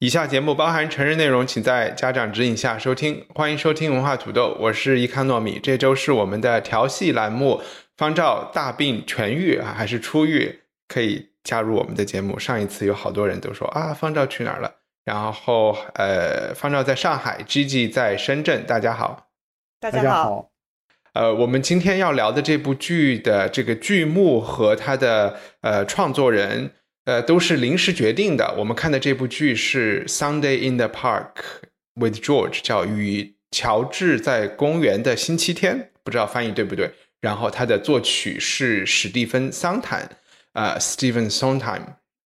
以下节目包含成人内容，请在家长指引下收听。欢迎收听文化土豆，我是伊康糯米。这周是我们的调戏栏目，方照大病痊愈啊，还是出狱？可以加入我们的节目。上一次有好多人都说啊，方照去哪儿了？然后呃，方照在上海，Gigi 在深圳。大家好，大大家好，呃，我们今天要聊的这部剧的这个剧目和它的呃创作人，呃，都是临时决定的。我们看的这部剧是《Sunday in the Park with George》，叫与乔治在公园的星期天，不知道翻译对不对。然后它的作曲是史蒂芬·桑坦，呃，Stephen Sondheim。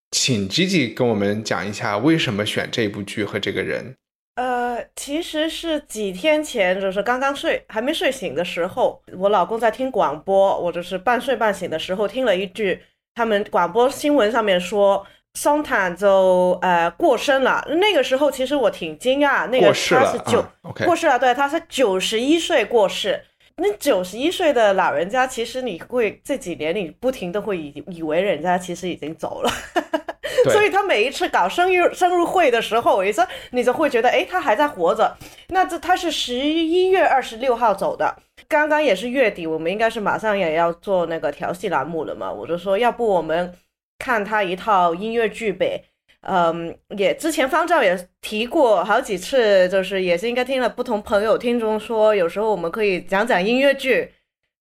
请 Gigi 跟我们讲一下为什么选这部剧和这个人。呃，其实是几天前，就是刚刚睡还没睡醒的时候，我老公在听广播，我就是半睡半醒的时候听了一句，他们广播新闻上面说桑坦就呃过身了。那个时候其实我挺惊讶，那个他是九、过世了，对，他是九十一岁过世。那九十一岁的老人家，其实你会这几年你不停的会以以为人家其实已经走了，对 所以他每一次搞生日生日会的时候，一说你就会觉得，哎，他还在活着。那这他是十一月二十六号走的，刚刚也是月底，我们应该是马上也要做那个调戏栏目了嘛。我就说，要不我们看他一套音乐剧呗。嗯，也之前方照也提过好几次，就是也是应该听了不同朋友听众说，有时候我们可以讲讲音乐剧。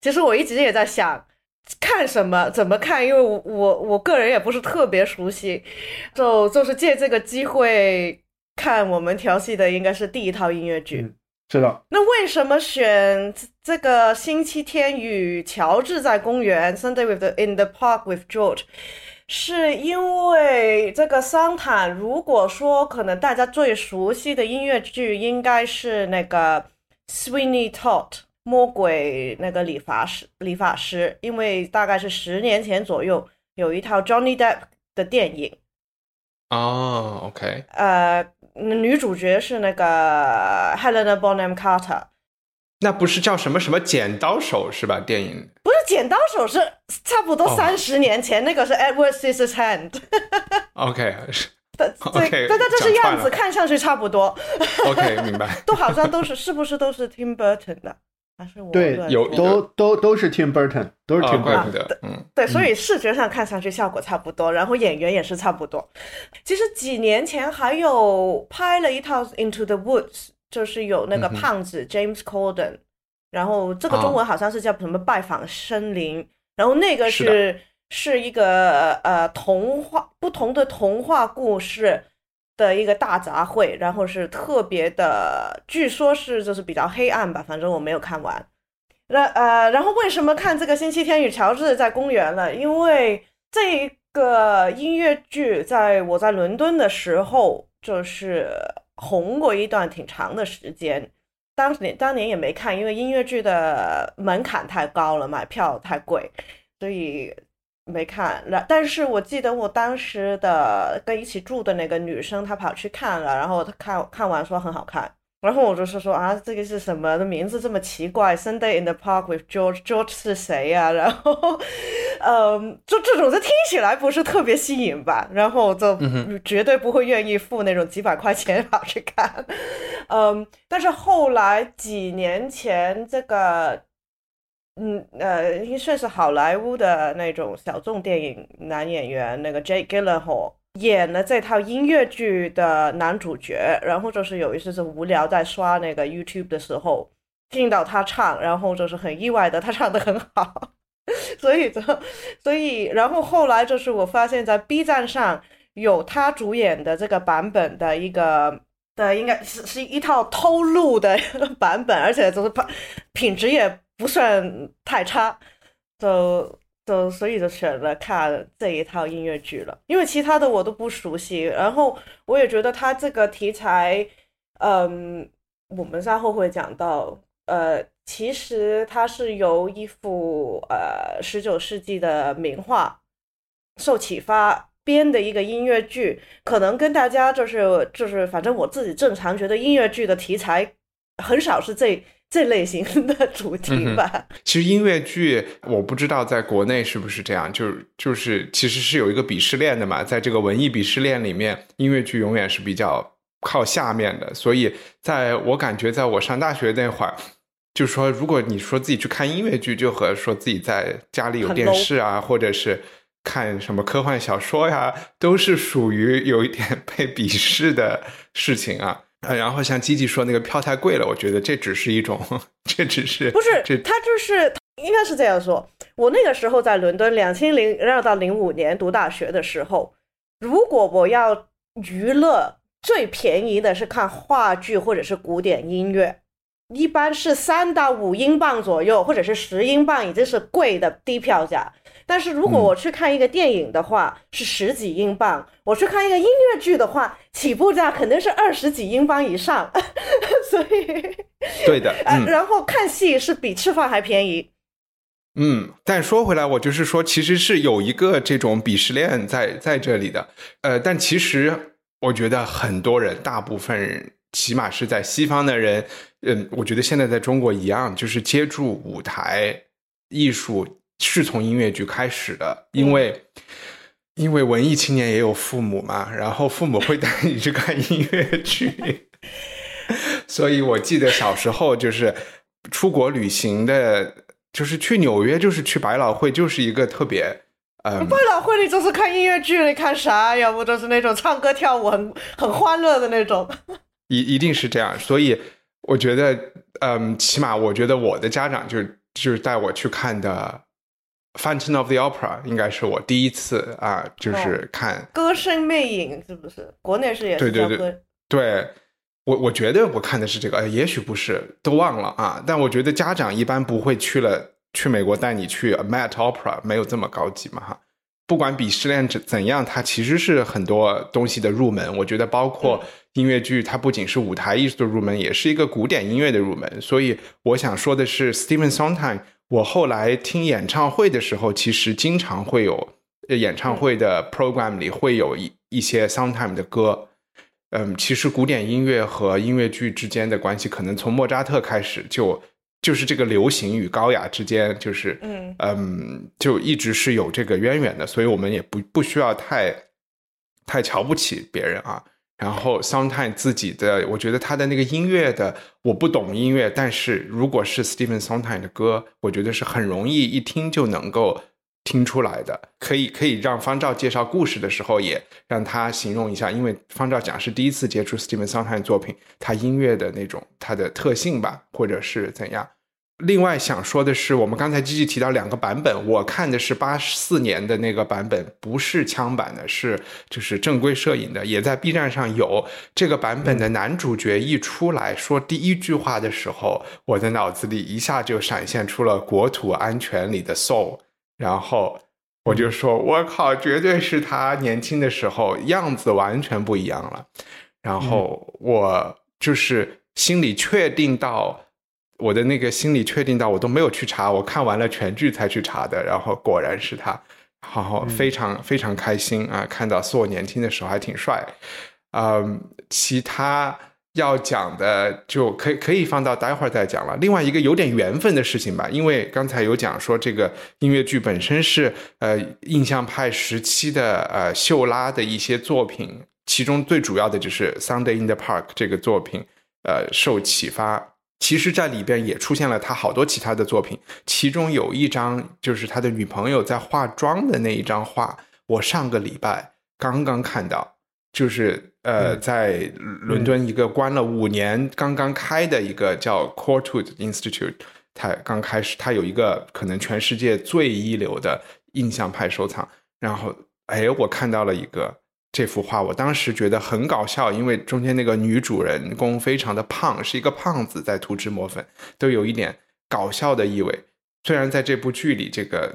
其实我一直也在想，看什么怎么看，因为我我我个人也不是特别熟悉，就就是借这个机会看我们调戏的应该是第一套音乐剧。嗯是的，那为什么选这个星期天与乔治在公园 （Sunday with the in the park with George）？是因为这个桑坦，如果说可能大家最熟悉的音乐剧应该是那个 Sweeney Todd 魔鬼那个理发师理发师，因为大概是十年前左右有一套 Johnny Depp 的电影，哦，OK，呃，女主角是那个 Helena Bonham Carter。那不是叫什么什么剪刀手是吧？电影不是剪刀手，是差不多哦三十年前、那个是 Edward 对 OK，对，但但这是样子看上去差不多，OK 明白。都好像都是是不是都是 Tim Burton 的？还是我对有都都都是 Tim Burton，都是啊，Tim Burton。不得，嗯，对，所以视觉上看上去效果差不多，然后演员也是差不多。其实几年前还有拍了一套《Into the Woods》，就是有那个胖子 James Corden，、然后这个中文好像是叫什么《拜访森林》，然后那个是是是一个呃童话不同的童话故事。的一个大杂烩，然后是特别的，据说是就是比较黑暗吧，反正我没有看完。那呃，然后为什么看这个星期天与乔治在公园了？因为这个音乐剧在我在伦敦的时候就是红过一段挺长的时间。当年当年也没看，因为音乐剧的门槛太高了，买票太贵，所以没看。然但是我记得我当时的跟一起住的那个女生，她跑去看了，然后她看看完说很好看。然后我就是说啊，这个是什么？的名字这么奇怪，Sunday in the Park with George，George 是谁呀、然后，嗯，就这种，这听起来不是特别吸引吧？然后我就绝对不会愿意付那种几百块钱跑去看。嗯，但是后来几年前，这个，嗯呃，算是好莱坞的那种小众电影男演员，那个 Jake Gyllenhaal。演了这套音乐剧的男主角，然后就是有一次是无聊在刷那个 YouTube 的时候，听到他唱，然后就是很意外的，他唱的很好，所以就所以然后后来就是我发现，在 B 站上有他主演的这个版本的一个的，应该是是一套偷录的版本，而且就是品品质也不算太差，就。就所以就选了看这一套音乐剧了，因为其他的我都不熟悉。然后我也觉得他这个题材，嗯，我们稍后会讲到，呃，其实它是由一幅呃十九世纪的名画受启发编的一个音乐剧，可能跟大家就是就是，反正我自己正常觉得音乐剧的题材很少是这。这类型的主题吧。其实音乐剧，我不知道在国内是不是这样，就是就是其实是有一个鄙视链的嘛。在这个文艺鄙视链里面，音乐剧永远是比较靠下面的。所以，在我感觉，在我上大学那会儿，就是说，如果你说自己去看音乐剧，就和说自己在家里有电视啊，或者是看什么科幻小说呀，都是属于有一点被鄙视的事情啊。呃，然后像吉吉说那个票太贵了，我觉得这只是一种，这只是不是他就是应该是这样说。我那个时候在伦敦，两千零二到零五年读大学的时候，如果我要娱乐，最便宜的是看话剧或者是古典音乐，一般是三到五英镑左右，或者是十英镑，已经是贵的低票价。但是如果我去看一个电影的话，是十几英镑；我去看一个音乐剧的话，起步价肯定是二十几英镑以上。所以，对的，嗯。然后看戏是比吃饭还便宜。嗯，但说回来，我就是说，其实是有一个这种鄙视链在在这里的。呃，但其实我觉得很多人，大部分人，起码是在西方的人，嗯，我觉得现在在中国一样，就是接触舞台艺术。是从音乐剧开始的，因为因为文艺青年也有父母嘛，然后父母会带你去看音乐剧，所以我记得小时候就是出国旅行的，就是去纽约，就是去百老汇，就是一个特别呃，百老汇里就是看音乐剧，你看啥？要不就是那种唱歌跳舞很很欢乐的那种，一一定是这样。所以我觉得，嗯，起码我觉得我的家长就就是带我去看的。《Fountain of the Opera》应该是我第一次啊，就是看《歌声魅影》，是不是？国内是也是对对对，对我我觉得我看的是这个，也许不是，都忘了啊。但我觉得家长一般不会去了去美国带你去 Met Opera，没有这么高级嘛哈。不管比失恋怎怎样，它其实是很多东西的入门。我觉得包括音乐剧，它不仅是舞台艺术的入门，也是一个古典音乐的入门。所以我想说的是，Stephen Sondheim。我后来听演唱会的时候，其实经常会有演唱会的 program 里会有一一些 Sondheim 的歌。嗯，其实古典音乐和音乐剧之间的关系，可能从莫扎特开始就就是这个流行与高雅之间，就是嗯嗯，就一直是有这个渊源的。所以我们也不不需要太太瞧不起别人啊。然后 Sondheim 自己的，我觉得他的那个音乐的，我不懂音乐，但是如果是 Stephen Sondheim 的歌，我觉得是很容易一听就能够听出来的。可以可以让方照介绍故事的时候，也让他形容一下，因为方照讲是第一次接触 Stephen Sondheim 作品，他音乐的那种他的特性吧，或者是怎样。另外想说的是，我们刚才积极提到两个版本，我看的是八四年的那个版本，不是枪版的，是就是正规摄影的，也在 B 站上有这个版本的男主角一出来说第一句话的时候，我的脑子里一下就闪现出了《国土安全》里的 Soul，然后我就说，我靠，绝对是他年轻的时候样子完全不一样了，然后我就是心里确定到。我的那个心理确定到我都没有去查，我看完了全剧才去查的，然后果然是他，好好非常非常开心啊！看到索年轻的时候还挺帅，嗯，其他要讲的就可以可以放到待会儿再讲了。另外一个有点缘分的事情吧，因为刚才有讲说这个音乐剧本身是呃印象派时期的呃秀拉的一些作品，其中最主要的就是《Sunday in the Park》这个作品，呃受启发。其实，在里边也出现了他好多其他的作品，其中有一张就是他的女朋友在化妆的那一张画，我上个礼拜刚刚看到，就是呃，在伦敦一个关了五年、刚刚开的一个叫 Courtwood Institute，它刚开始，它有一个可能全世界最一流的印象派收藏，然后哎，我看到了一个。这幅画我当时觉得很搞笑，因为中间那个女主人公非常的胖，是一个胖子在涂脂抹粉，都有一点搞笑的意味。虽然在这部剧里，这个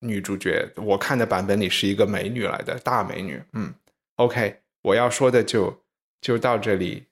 女主角，我看的版本里是一个美女来的，大美女。嗯，OK，我要说的就就到这里。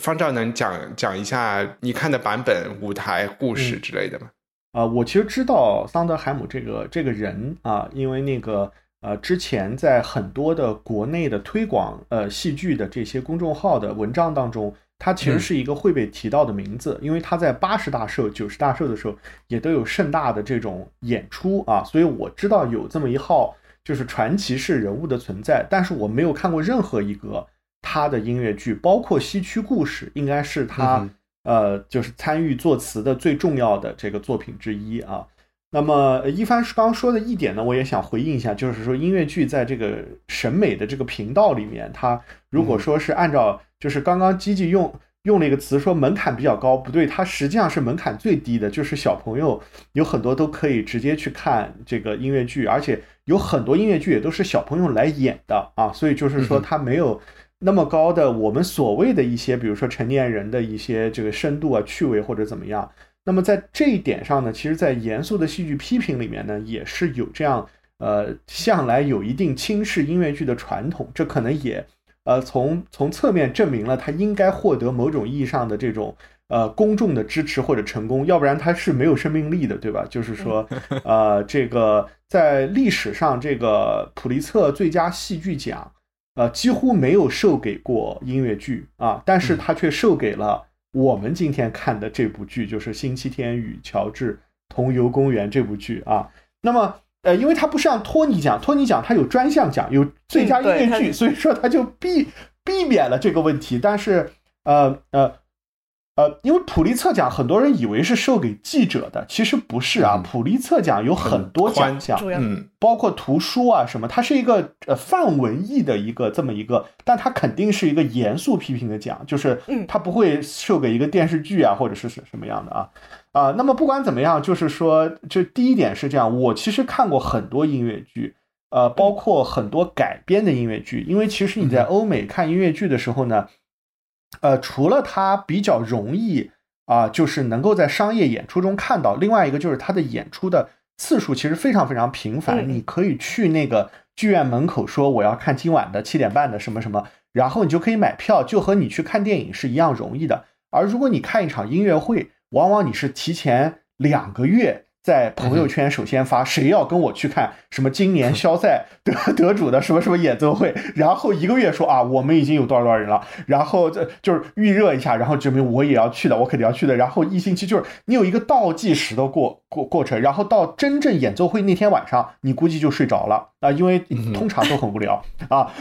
方丈能讲讲一下你看的版本、舞台故事之类的吗？啊，我其实知道桑德海姆这个这个人啊，因为那个呃，之前在很多的国内的推广呃戏剧的这些公众号的文章当中，它其实是一个会被提到的名字，因为他在八十大寿、九十大寿的时候也都有盛大的这种演出啊，所以我知道有这么一号就是传奇式人物的存在，但是我没有看过任何一个。他的音乐剧，包括《西区故事》，应该是他呃，就是参与作词的最重要的这个作品之一啊。那么一帆是刚刚说的一点呢，我也想回应一下，就是说音乐剧在这个审美的这个频道里面，它如果说是按照就是刚刚基基用用了一个词说门槛比较高，不对，它实际上是门槛最低的，就是小朋友有很多都可以直接去看这个音乐剧，而且有很多音乐剧也都是小朋友来演的啊，所以就是说它没有。那么高的我们所谓的一些，比如说成年人的一些这个深度啊、趣味或者怎么样。那么在这一点上呢，其实，在严肃的戏剧批评里面呢，也是有这样呃，向来有一定轻视音乐剧的传统。这可能也呃，从从侧面证明了它应该获得某种意义上的这种呃公众的支持或者成功，要不然它是没有生命力的，对吧？就是说，呃，这个在历史上，这个普利策最佳戏剧奖。呃，几乎没有授给过音乐剧啊，但是他却授给了我们今天看的这部剧，就是《星期天与乔治同游公园》这部剧啊。那么，呃，因为它不是像托尼奖，托尼奖它有专项奖，有最佳音乐剧，所以说它就避避免了这个问题。但是，呃呃。呃，因为普利策奖很多人以为是授给记者的，其实不是啊。普利策奖有很多奖项，嗯，包括图书啊什么，它是一个呃泛文艺的一个这么一个，但它肯定是一个严肃批评的奖，就是它不会授给一个电视剧啊或者是什什么样的啊啊。那么不管怎么样，就是说，这第一点是这样，我其实看过很多音乐剧，呃，包括很多改编的音乐剧，因为其实你在欧美看音乐剧的时候呢。呃，除了它比较容易啊，就是能够在商业演出中看到，另外一个就是它的演出的次数其实非常非常频繁。你可以去那个剧院门口说我要看今晚的七点半的什么什么，然后你就可以买票，就和你去看电影是一样容易的。而如果你看一场音乐会，往往你是提前两个月。在朋友圈首先发谁要跟我去看什么今年肖赛得 得主的什么什么演奏会，然后一个月说啊我们已经有多少多少人了，然后这就是预热一下，然后证明我也要去的，我肯定要去的，然后一星期就是你有一个倒计时的过过过程，然后到真正演奏会那天晚上，你估计就睡着了。啊，因为通常都很无聊啊，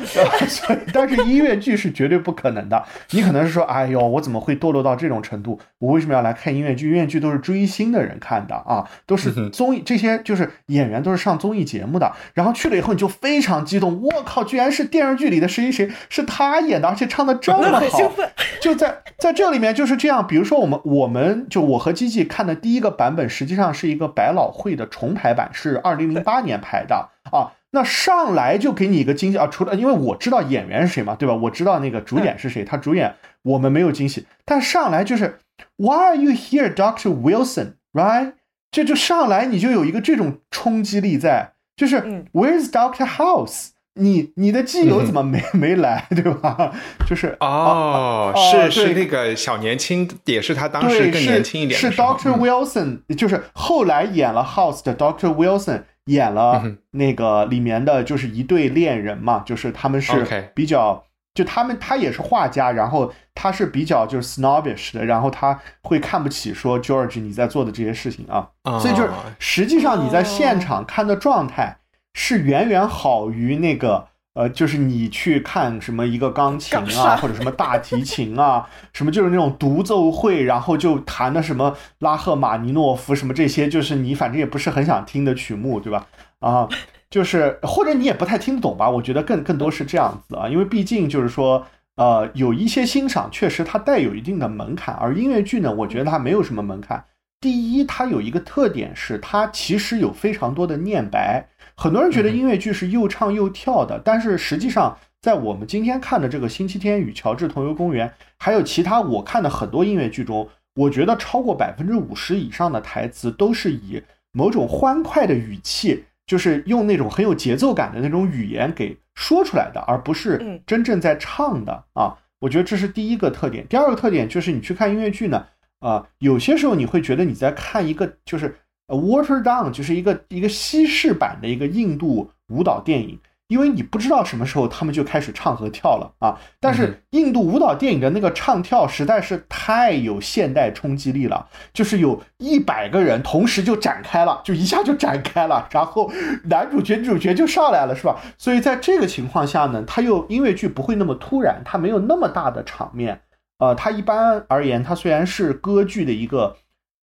但是音乐剧是绝对不可能的，你可能是说哎呦我怎么会堕落到这种程度，我为什么要来看音乐剧？音乐剧都是追星的人看的啊。都是综艺，这些就是演员，都是上综艺节目的。然后去了以后，你就非常激动，我靠，居然是电视剧里的谁谁谁，是他演的，而且唱的这么好。就在在这里面就是这样。比如说，我们我们就我和基基看的第一个版本，实际上是一个百老汇的重排版，是二零零八年排的啊。那上来就给你一个惊喜啊！除了因为我知道演员是谁嘛，对吧？我知道那个主演是谁，他主演我们没有惊喜，但上来就是 Why are you here, Doctor Wilson? Right? 这就上来你就有一个这种冲击力在，就是 Where's Doctor House？你你的基友怎么没 没来，对吧？就是哦，是是那个小年轻，也是他当时更年轻一点，是 Doctor Wilson，就是后来演了 House 的 Doctor Wilson 演了那个里面的就是一对恋人嘛，就是他们是比较。就他们，他也是画家，然后他是比较就是 snobbish 的，然后他会看不起说 George 你在做的这些事情啊，所以就是实际上你在现场看的状态是远远好于那个呃，就是你去看什么一个钢琴啊，或者什么大提琴啊，什么就是那种独奏会，然后就弹的什么拉赫玛尼诺夫什么这些，就是你反正也不是很想听的曲目，对吧？啊。就是或者你也不太听得懂吧？我觉得更更多是这样子啊，因为毕竟就是说，呃，有一些欣赏确实它带有一定的门槛，而音乐剧呢，我觉得它没有什么门槛。第一，它有一个特点是它其实有非常多的念白。很多人觉得音乐剧是又唱又跳的，但是实际上在我们今天看的这个《星期天与乔治同游公园》，还有其他我看的很多音乐剧中，我觉得超过百分之五十以上的台词都是以某种欢快的语气。就是用那种很有节奏感的那种语言给说出来的，而不是嗯真正在唱的啊。我觉得这是第一个特点。第二个特点就是你去看音乐剧呢，啊、有些时候你会觉得你在看一个就是呃 water down，就是一个一个西式版的一个印度舞蹈电影。因为你不知道什么时候他们就开始唱和跳了啊！但嗯是印度舞蹈电影的那个唱跳实在是太有现代冲击力了，就是有一百个人同时就展开了，就一下就展开了，然后男主角、女主角就上来了，是吧？所以在这个情况下呢，他又音乐剧不会那么突然，它没有那么大的场面，呃，它一般而言，它虽然是歌剧的一个，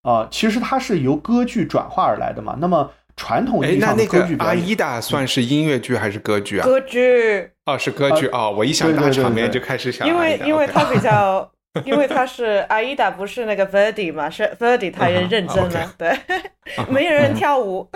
呃，其实它是由歌剧转化而来的嘛，那么。传统意哎，义上的那那个阿歌剧表演，依达算是音乐剧还是歌剧啊？歌剧，哦，是歌剧哦。我一想大场面就开始想因为因为他比较，因为他是阿依达，不是那个 Verdi 嘛，是 Verdi 他也认真了，对，没有人跳舞，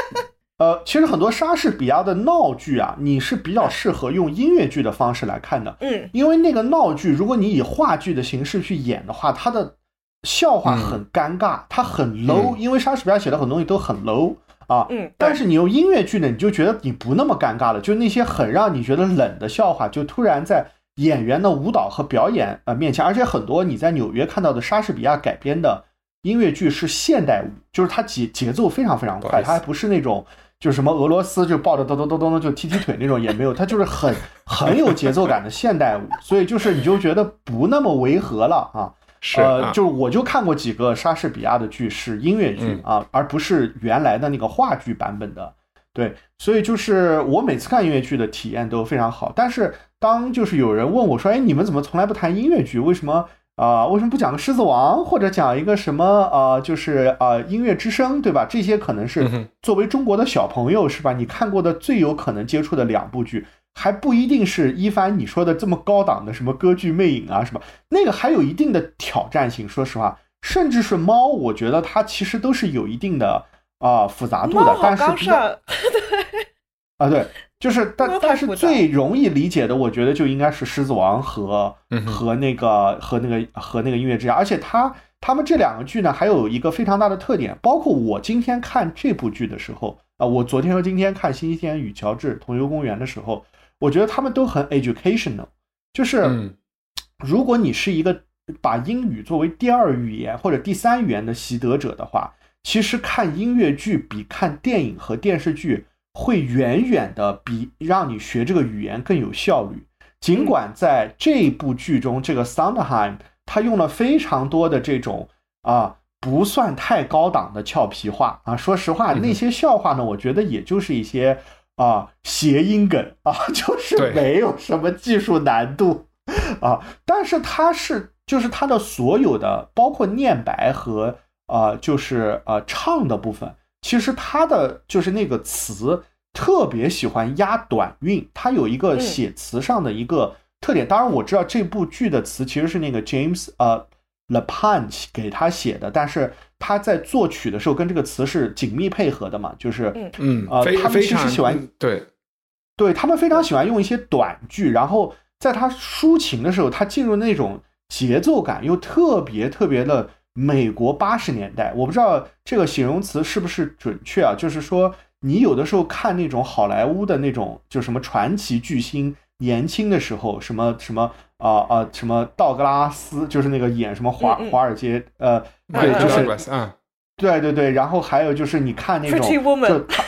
呃，其实很多莎士比亚的闹剧啊，你是比较适合用音乐剧的方式来看的，嗯。因为那个闹剧，如果你以话剧的形式去演的话，它的笑话很尴尬，它很 low，、因为莎士比亚写的很多东西都很 low 啊。嗯，但是你用音乐剧呢，你就觉得你不那么尴尬了，就那些很让你觉得冷的笑话，就突然在演员的舞蹈和表演呃面前，而且很多你在纽约看到的莎士比亚改编的音乐剧是现代舞，就是它节节奏非常非常快，它还不是那种就是什么俄罗斯就抱着咚咚咚咚咚就踢踢腿那种也没有，它就是很很有节奏感的现代舞，所以就是你就觉得不那么违和了啊。是呃，啊就是我就看过几个莎士比亚的剧是音乐剧、嗯啊，而不是原来的那个话剧版本的。对，所以就是我每次看音乐剧的体验都非常好。但是当就是有人问我说：“哎，你们怎么从来不谈音乐剧？为什么啊、为什么不讲个《狮子王》或者讲一个什么啊、就是啊、音乐之声，对吧？这些可能是作为中国的小朋友是吧？你看过的最有可能接触的两部剧。”还不一定是一帆你说的这么高档的什么歌剧魅影啊什么，那个还有一定的挑战性。说实话，甚至是猫，我觉得它其实都是有一定的啊、复杂度的，猫好但是比较高尚，啊对，就是但但是最容易理解的，我觉得就应该是狮子王和和那个和那个和那个音乐之家，而且它他们这两个剧呢，还有一个非常大的特点，包括我今天看这部剧的时候啊、我昨天和今天看《星期天与乔治同游公园》的时候，我觉得他们都很 educational，就是。嗯如果你是一个把英语作为第二语言或者第三语言的习得者的话，其实看音乐剧比看电影和电视剧会远远的比让你学这个语言更有效率。尽管在这部剧中，这个 Sondheim 他用了非常多的这种啊不算太高档的俏皮话啊，说实话，那些笑话呢，我觉得也就是一些啊谐音梗啊，就是没有什么技术难度。啊，但是它是就是它的所有的包括念白和呃就是呃唱的部分，其实它的就是那个词特别喜欢押短韵，它有一个嗯写词上的一个特点。当然我知道这部剧的词其实是那个 James 呃 LePage 给他写的，但是他在作曲的时候跟这个词是紧密配合的嘛，就是嗯嗯呃，他们非非常其实喜欢嗯对对他们非常喜欢用一些短句，然后在他抒情的时候，他进入那种节奏感又特别特别的美国八十年代。我不知道这个形容词是不是准确啊？就是说，你有的时候看那种好莱坞的那种，就什么传奇巨星年轻的时候，什么什么啊啊、什么道格拉斯，就是那个演什么华嗯嗯。华尔街呃，对，嗯就是啊，对对对，然后还有就是你看那种就他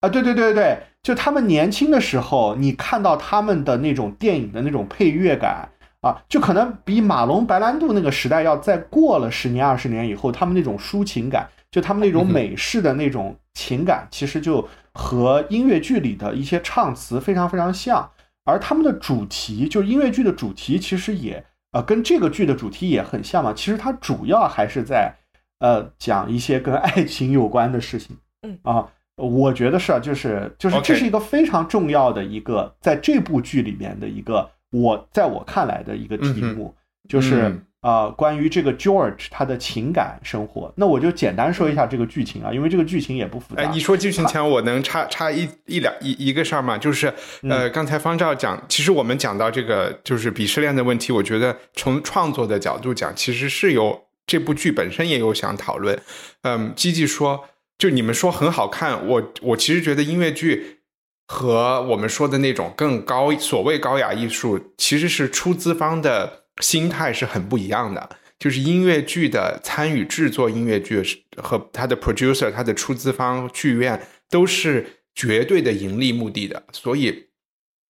啊，对对对对，就他们年轻的时候，你看到他们的那种电影的那种配乐感啊，就可能比马龙白兰度那个时代要再过了十年二十年以后，他们那种抒情感，就他们那种美式的那种情感，其实就和音乐剧里的一些唱词非常非常像，而他们的主题，就是音乐剧的主题，其实也呃跟这个剧的主题也很像嘛。其实它主要还是在呃讲一些跟爱情有关的事情。嗯啊，我觉得是啊，就是就是这是一个非常重要的一个在这部剧里面的一个我在我看来的一个题目，就是嗯啊、关于这个 George 他的情感生活。那我就简单说一下这个剧情啊，因为这个剧情也不复杂。哎，你说剧情前，我能插插一一两一一个事儿吗？就是呃，嗯刚才方照讲，其实我们讲到这个就是鄙视链的问题，我觉得从创作的角度讲，其实是有这部剧本身也有想讨论。嗯，基基说，就你们说很好看，我我其实觉得音乐剧和我们说的那种更高所谓高雅艺术，其实是出资方的心态是很不一样的。就是音乐剧的参与制作音乐剧和他的 producer、他的出资方剧院都是绝对的盈利目的的，所以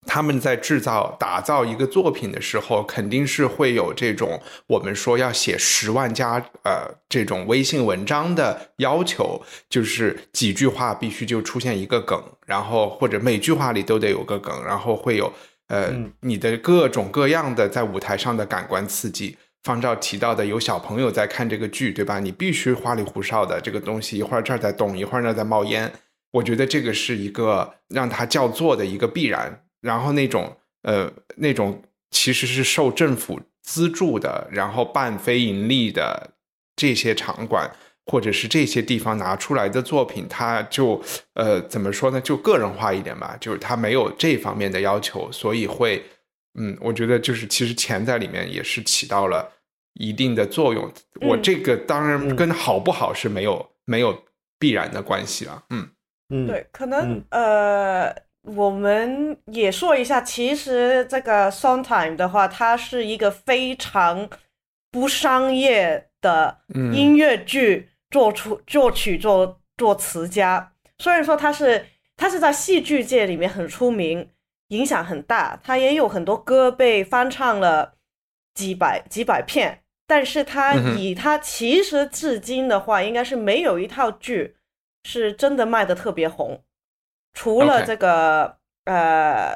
他们在制造、打造一个作品的时候，肯定是会有这种我们说要写十万加呃这种微信文章的要求，就是几句话必须就出现一个梗，然后或者每句话里都得有个梗，然后会有呃你的各种各样的在舞台上的感官刺激。方照提到的有小朋友在看这个剧，对吧？你必须花里胡哨的这个东西，一会儿这儿在动，一会儿那在冒烟。我觉得这个是一个让他叫座的一个必然。然后那种呃那种其实是受政府资助的，然后半非盈利的这些场馆或者是这些地方拿出来的作品，它就呃怎么说呢？就个人化一点吧，就是他没有这方面的要求，所以会。嗯，我觉得就是其实钱在里面也是起到了一定的作用。我这个当然跟好不好是没有没有必然的关系了。嗯嗯，对，可能呃，我们也说一下，其实这个 Sondheim 的话，它是一个非常不商业的音乐剧作出作曲作作词家。虽然说他是他是在戏剧界里面很出名。影响很大，他也有很多歌被翻唱了几百几百遍，但是他以他其实至今的话，应该是没有一套剧是真的卖的特别红，除了这个呃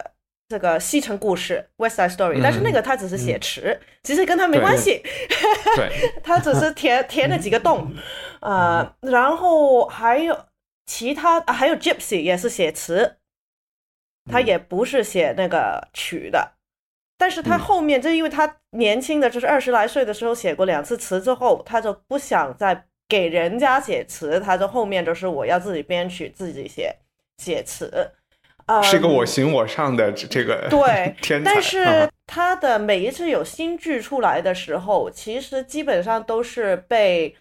这个西城故事 West Side Story，但是那个他只是写词，其实跟他没关系，对，他 只是填填了几个洞，呃，然后还有其他还有 Gypsy 也是写词。他也不是写那个曲的，但是他后面就因为他年轻的就是二十来岁的时候写过两次词之后，他就不想再给人家写词，他就后面就是我要自己编曲自己写写词，啊，是个我行我上的这个对。但是他的每一次有新剧出来的时候，其实基本上都是被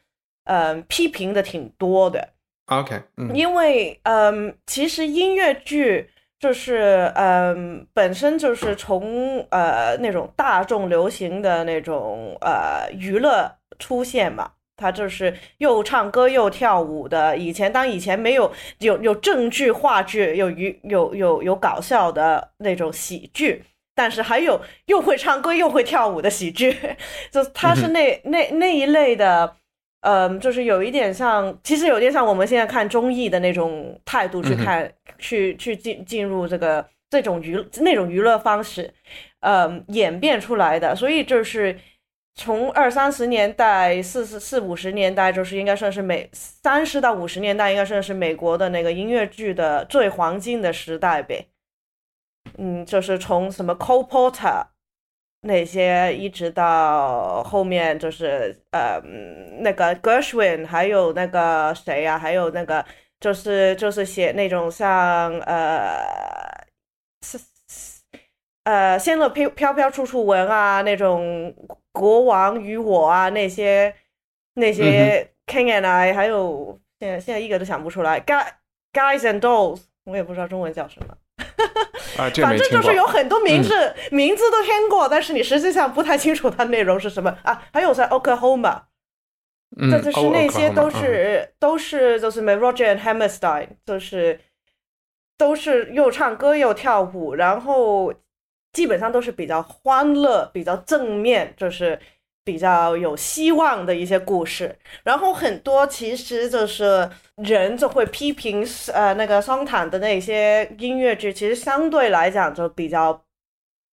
嗯批评的挺多的。OK，嗯因为嗯，其实音乐剧。就是嗯，本身就是从呃那种大众流行的那种呃娱乐出现嘛，它就是又唱歌又跳舞的。以前当以前没有有有正剧、话剧，有娱有有有搞笑的那种喜剧，但是还有又会唱歌又会跳舞的喜剧，就他是那那那一类的。嗯，就是有一点像，其实有点像我们现在看综艺的那种态度去看，去去进进入这个这种娱那种娱乐方式，嗯，演变出来的。所以就是从二三十年代、四四四五十年代，就是应该算是美三十到五十年代，应该算是美国的那个音乐剧的最黄金的时代呗。嗯，就是从什么 Cole Porter。那些一直到后面就是呃那个 Gershwin，还有那个谁呀，还有那个就是就是写那种像呃是呃仙乐飘飘飘处处闻啊那种国王与我啊那些那些 King and I，还有现在现在一个都想不出来。Guys Guys and Dolls，我也不知道中文叫什么。啊，反正就是有很多名字，名字都听过，但是你实际上不太清楚它内容是什么。啊。还有在 Oklahoma，这就是那些都是都是就是 Roger and Hammerstein，就是都是又唱歌又跳舞，然后基本上都是比较欢乐、比较正面，就是。比较有希望的一些故事，然后很多其实就是人就会批评，呃，那个桑坦的那些音乐剧，其实相对来讲就比较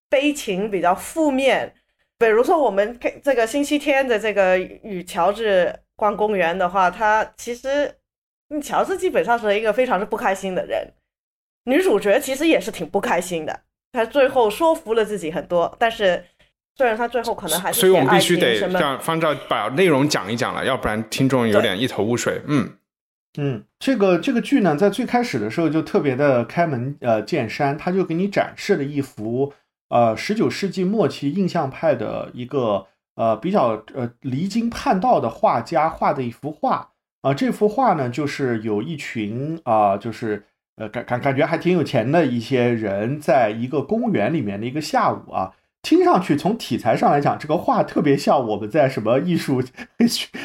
悲情、比较负面。比如说我们这个星期天的这个与乔治逛公园的话，他其实乔治基本上是一个非常是不开心的人，女主角其实也是挺不开心的，她最后说服了自己很多，但是。虽然他最后可能还是，所以我们必须得让方照把内容讲一讲了，要不然听众有点一头雾水。嗯嗯，这个这个剧呢，在最开始的时候就特别的开门呃见山，他就给你展示了一幅呃十九世纪末期印象派的一个呃比较呃离经叛道的画家画的一幅画。啊，这幅画呢，就是有一群啊，就是呃感感感觉还挺有钱的一些人，在一个公园里面的一个下午啊。听上去从题材上来讲，这个画特别像我们在什么艺术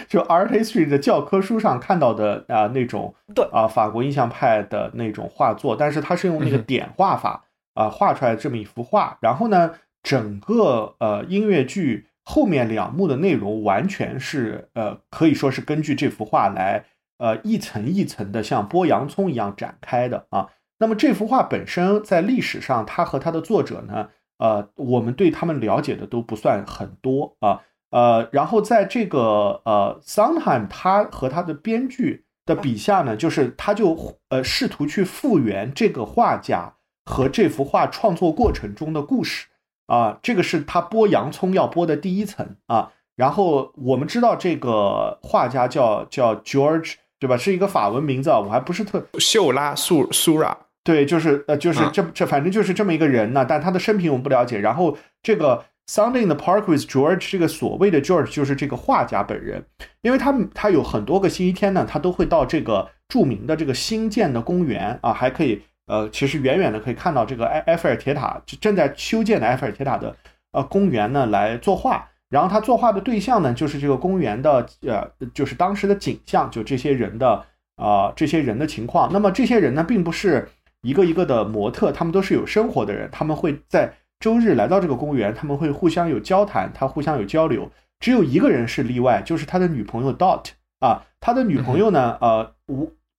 就 art history 的教科书上看到的啊那种对啊法国印象派的那种画作，但是它是用那个点画法啊画出来这么一幅画。然后呢，整个呃音乐剧后面两幕的内容完全是呃可以说是根据这幅画来呃一层一层的像剥洋葱一样展开的啊。那么这幅画本身在历史上，它和它的作者呢？呃，我们对他们了解的都不算很多啊，呃，然后在这个呃，Sondheim 他和他的编剧的笔下呢，就是他就呃试图去复原这个画家和这幅画创作过程中的故事啊，这个是他剥洋葱要剥的第一层啊。然后我们知道这个画家叫叫 George 对吧？是一个法文名字啊，我还不是特秀拉苏苏拉。对，就是呃，就是这这，反正就是这么一个人呢。但他的生平我们不了解。然后这个《Sunday in the Park with George》这个所谓的 George 就是这个画家本人，因为他他有很多个星期天呢，他都会到这个著名的这个新建的公园啊，还可以呃，其实远远的可以看到这个埃埃菲尔铁塔正在修建的埃菲尔铁塔的呃公园呢来作画。然后他作画的对象呢，就是这个公园的呃，就是当时的景象，就这些人的啊这些人的情况。那么这些人呢，并不是。一个一个的模特，他们都是有生活的人，他们会在周日来到这个公园，他们会互相有交谈，他互相有交流。只有一个人是例外，就是他的女朋友 Dot 啊，他的女朋友呢，呃，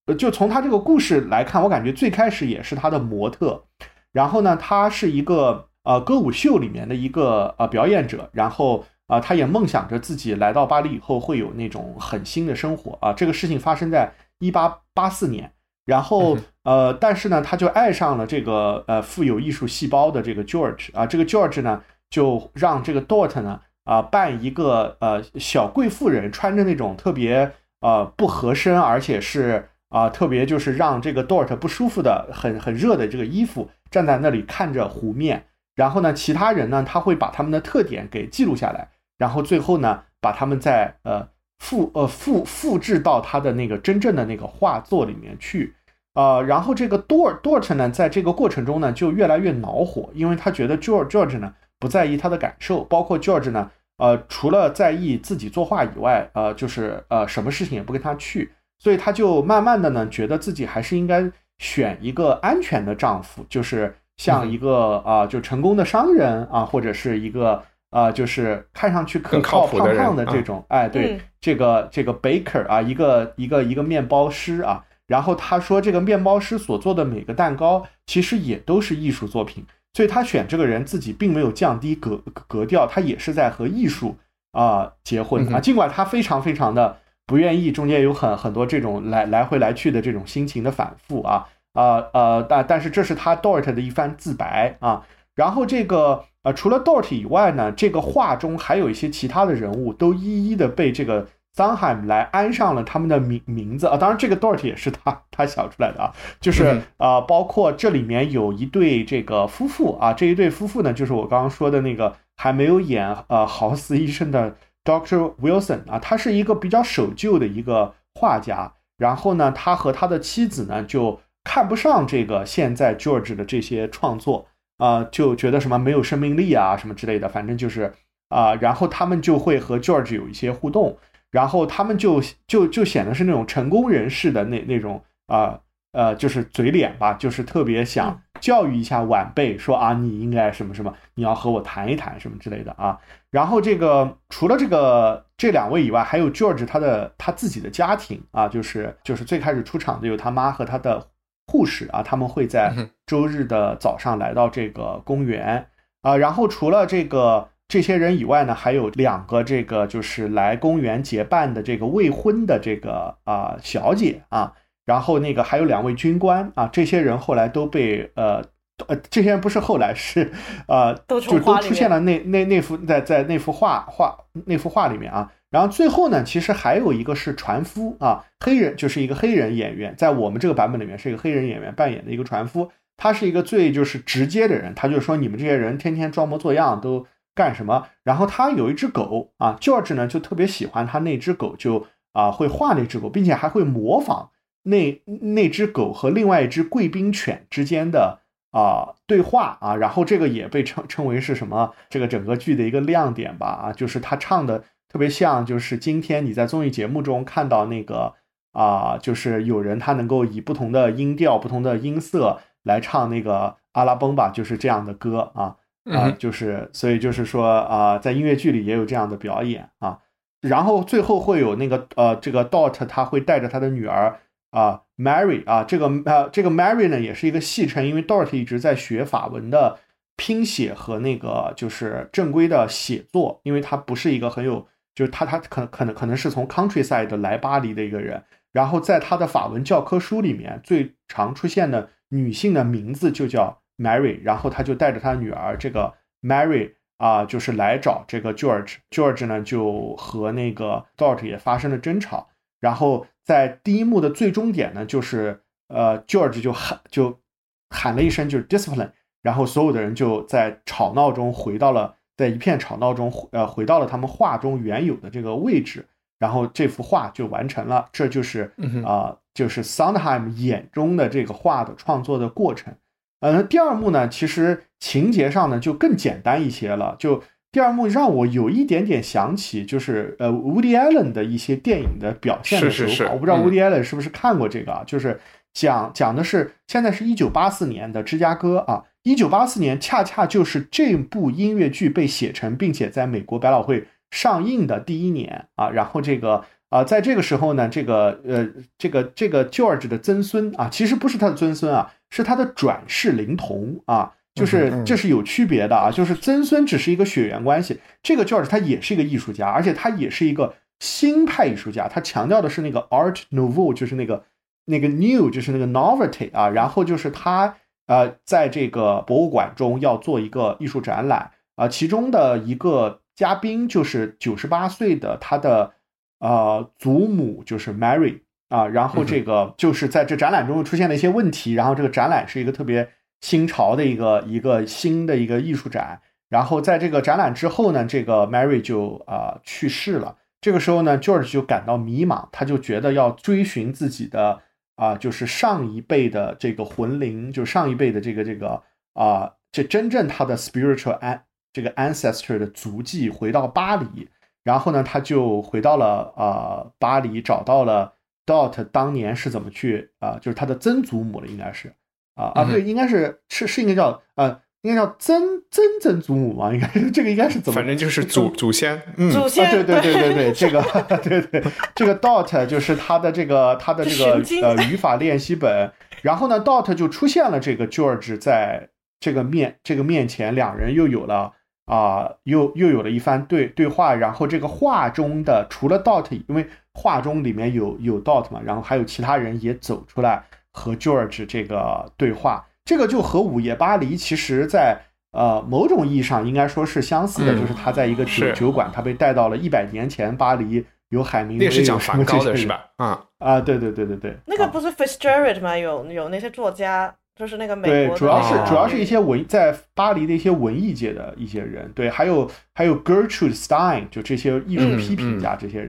我就从他这个故事来看，我感觉最开始也是他的模特，然后呢，他是一个呃歌舞秀里面的一个呃表演者，然后啊，他也梦想着自己来到巴黎以后会有那种很新的生活啊。这个事情发生在一八八四年。然后，呃，但是呢，他就爱上了这个呃富有艺术细胞的这个 George 啊，这个 George 呢就让这个 Dot 呢啊扮一个呃小贵妇人，穿着那种特别呃不合身，而且是啊特别就是让这个 Dot 不舒服的很很热的这个衣服，站在那里看着湖面。然后呢，其他人呢他会把他们的特点给记录下来，然后最后呢把他们在呃复呃复复制到他的那个真正的那个画作里面去。呃，然后这个 Dort Dort 呢，在这个过程中呢，就越来越恼火，因为他觉得 George George 呢不在意他的感受，包括 George 呢，呃，除了在意自己作画以外，呃，就是呃，什么事情也不跟他去，所以他就慢慢的呢，觉得自己还是应该选一个安全的丈夫，就是像一个啊，就成功的商人啊，或者是一个啊，就是看上去可靠胖胖的这种，哎，对，这个这个 baker 啊，一个一个一个面包师啊。然后他说，这个面包师所做的每个蛋糕其实也都是艺术作品，所以他选这个人自己并没有降低格格调，他也是在和艺术啊结婚啊。尽管他非常非常的不愿意，中间有很很多这种来来回来去的这种心情的反复啊啊呃，但但是这是他 Dort 的一番自白啊。然后这个呃，除了 Dort 以外呢，这个画中还有一些其他的人物都一一的被这个。Sunheim 来安上了他们的名名字啊，当然这个 Dort 也是他他想出来的啊，就是啊，包括这里面有一对这个夫妇啊，这一对夫妇呢，就是我刚刚说的那个还没有演呃豪斯医生的 Doctor Wilson 啊，他是一个比较守旧的一个画家，然后呢，他和他的妻子呢就看不上这个现在 George 的这些创作啊，就觉得什么没有生命力啊什么之类的，反正就是啊，然后他们就会和 George 有一些互动。然后他们就就就显得是那种成功人士的那那种啊呃，就是嘴脸吧，就是特别想教育一下晚辈，说啊你应该什么什么，你要和我谈一谈什么之类的啊。然后这个除了这个这两位以外，还有 George 他的他自己的家庭啊，就是就是最开始出场的有他妈和他的护士啊，他们会在周日的早上来到这个公园啊。然后除了这个。这些人以外呢，还有两个这个就是来公园结伴的这个未婚的这个啊小姐啊，然后那个还有两位军官啊，这些人后来都被呃呃，这些人不是后来是呃，就都出现了那那那幅在在那幅画画那幅画里面啊，然后最后呢，其实还有一个是船夫啊，黑人就是一个黑人演员，在我们这个版本里面是一个黑人演员扮演的一个船夫，他是一个最就是直接的人，他就说你们这些人天天装模作样都。干什么？然后他有一只狗啊，George 呢就特别喜欢他那只狗，就啊会画那只狗，并且还会模仿那那只狗和另外一只贵宾犬之间的啊对话啊，然后这个也被称称为是什么这个整个剧的一个亮点吧啊，就是他唱的特别像，就是今天你在综艺节目中看到那个啊，就是有人他能够以不同的音调、不同的音色来唱那个阿拉崩吧，就是这样的歌啊。啊，就是所以就是说啊，在音乐剧里也有这样的表演啊，然后最后会有那个呃，这个 Dot 他会带着他的女儿啊，Mary 啊，这个呃这个 Mary 呢也是一个戏称，因为 Dot 一直在学法文的拼写和那个就是正规的写作，因为他不是一个很有，就是他他可可能可能是从 countryside 来巴黎的一个人，然后在他的法文教科书里面最常出现的女性的名字就叫。Mary，然后他就带着他女儿这个 Mary 啊，就是来找这个 George。George 呢就和那个 Dot 也发生了争吵。然后在第一幕的最终点呢，就是呃 George 就喊就喊了一声就是 discipline，然后所有的人就在吵闹中回到了在一片吵闹中呃回到了他们画中原有的这个位置，然后这幅画就完成了。这就是啊，就是 Sondheim 眼中的这个画的创作的过程。呃，第二幕呢，其实情节上呢就更简单一些了。就第二幕让我有一点点想起，就是呃，Woody Allen 的一些电影的表现的手法。我不知道 Woody Allen 是不是看过这个啊？就是讲讲的是现在是一九八四年的芝加哥啊，一九八四年恰恰就是这部音乐剧被写成并且在美国百老汇上映的第一年啊。然后这个啊，在这个时候呢，这个呃，这个这个 George 的曾孙啊，其实不是他的曾孙啊。是他的转世灵童啊，就是这是有区别的啊，就是曾孙只是一个血缘关系，这个 George 他也是一个艺术家，而且他也是一个新派艺术家，他强调的是那个 Art Nouveau，就是那个那个 New，就是那个 Novelty 啊，然后就是他呃在这个博物馆中要做一个艺术展览啊，其中的一个嘉宾就是九十八岁的他的呃祖母，就是 Mary。啊，然后这个就是在这展览中出现了一些问题，然后这个展览是一个特别新潮的一个一个新的一个艺术展，然后在这个展览之后呢，这个 Mary 就啊去世了。这个时候呢，George 就感到迷茫，他就觉得要追寻自己的啊，就是上一辈的这个魂灵，就上一辈的这个这个啊，这真正他的 spiritual an 这个 ancestor 的足迹，回到巴黎，然后呢，他就回到了啊巴黎，找到了。Dot 当年是怎么去啊？就是他的曾祖母了，应该是啊啊，对，应该是是是应该叫呃，应该叫曾曾曾祖母嘛？应该这个应该是怎么？反正就是祖祖先，嗯，祖先，对对对对对，这个 对对，这个 Dot 就是他的这个他的这个呃语法练习本，然后呢，Dot 就出现了这个 George 在这个面这个面前，两人又有了啊，又又有了一番对对话，然后这个画中的除了 Dot，因为画中里面有有 Dot 嘛，然后还有其他人也走出来和 George 这个对话，这个就和《午夜巴黎》其实在呃某种意义上应该说是相似的，就是他在一个酒酒馆，他被带到了一百年前巴黎，有海明威，是讲梵高的是吧？啊啊，对对对对对，那个不是 Fitzgerald 吗？有有那些作家，就是那个美国对，主要是主要是一些文在巴黎的一些文艺界的一些人，对，还有还有 Gertrude Stein，就这些艺术批评家这些人。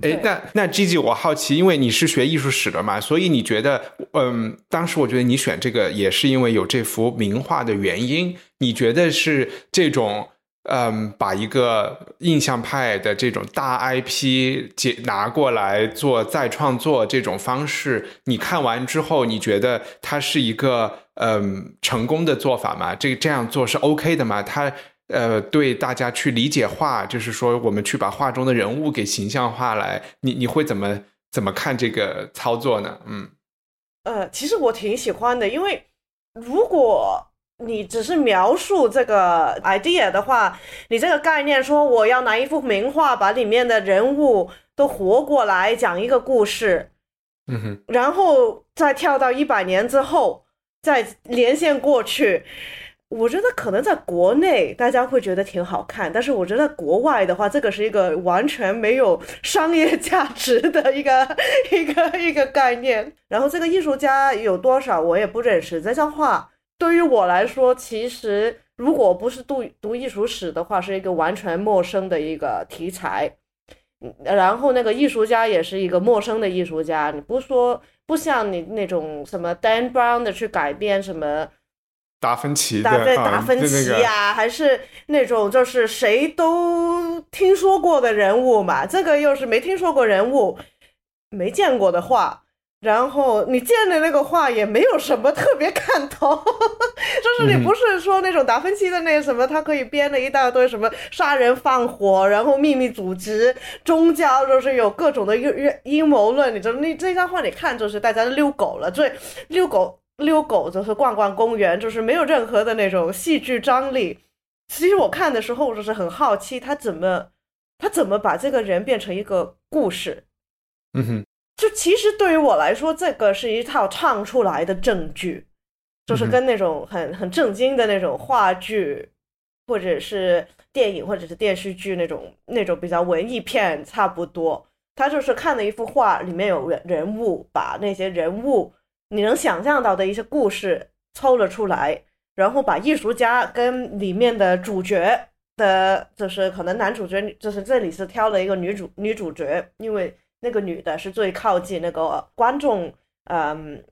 哎，那那 G G，我好奇，因为你是学艺术史的嘛，所以你觉得，嗯，当时我觉得你选这个也是因为有这幅名画的原因。你觉得是这种，嗯，把一个印象派的这种大 IP 解拿过来做再创作这种方式，你看完之后，你觉得它是一个嗯成功的做法吗？这这样做是 OK 的吗？它呃，对大家去理解画，就是说我们去把画中的人物给形象化来，你你会怎么怎么看这个操作呢？嗯，呃，其实我挺喜欢的，因为如果你只是描述这个 idea 的话，你这个概念说我要拿一幅名画把里面的人物都活过来讲一个故事，嗯哼，然后再跳到一百年之后，再连线过去。我觉得可能在国内大家会觉得挺好看，但是我觉得国外的话，这个是一个完全没有商业价值的一个一个一个概念。然后这个艺术家有多少我也不认识。这张画对于我来说，其实如果不是读读艺术史的话，是一个完全陌生的一个题材。然后那个艺术家也是一个陌生的艺术家，你不说不像你那种什么 Dan Brown 的去改编什么。达芬奇的达芬奇呀，还是那种就是谁都听说过的人物嘛？这个又是没听说过人物，没见过的画，然后你见的那个画也没有什么特别看头，就是你不是说那种达芬奇的那什么，他可以编了一大堆什么杀人放火，然后秘密组织、宗教，就是有各种的阴阴谋论。你知道，那这张画你看就是大家遛狗了，最遛狗。遛狗子和逛逛公园，就是没有任何的那种戏剧张力。其实我看的时候就是很好奇，他怎么他怎么把这个人变成一个故事？嗯哼，就其实对于我来说，这个是一套唱出来的证据，就是跟那种很很正经的那种话剧，或者是电影或者是电视剧那种那种比较文艺片差不多。他就是看了一幅画，里面有人人物，把那些人物。你能想象到的一些故事抽了出来，然后把艺术家跟里面的主角的，就是可能男主角，就是这里是挑了一个女主女主角，因为那个女的是最靠近那个观众，嗯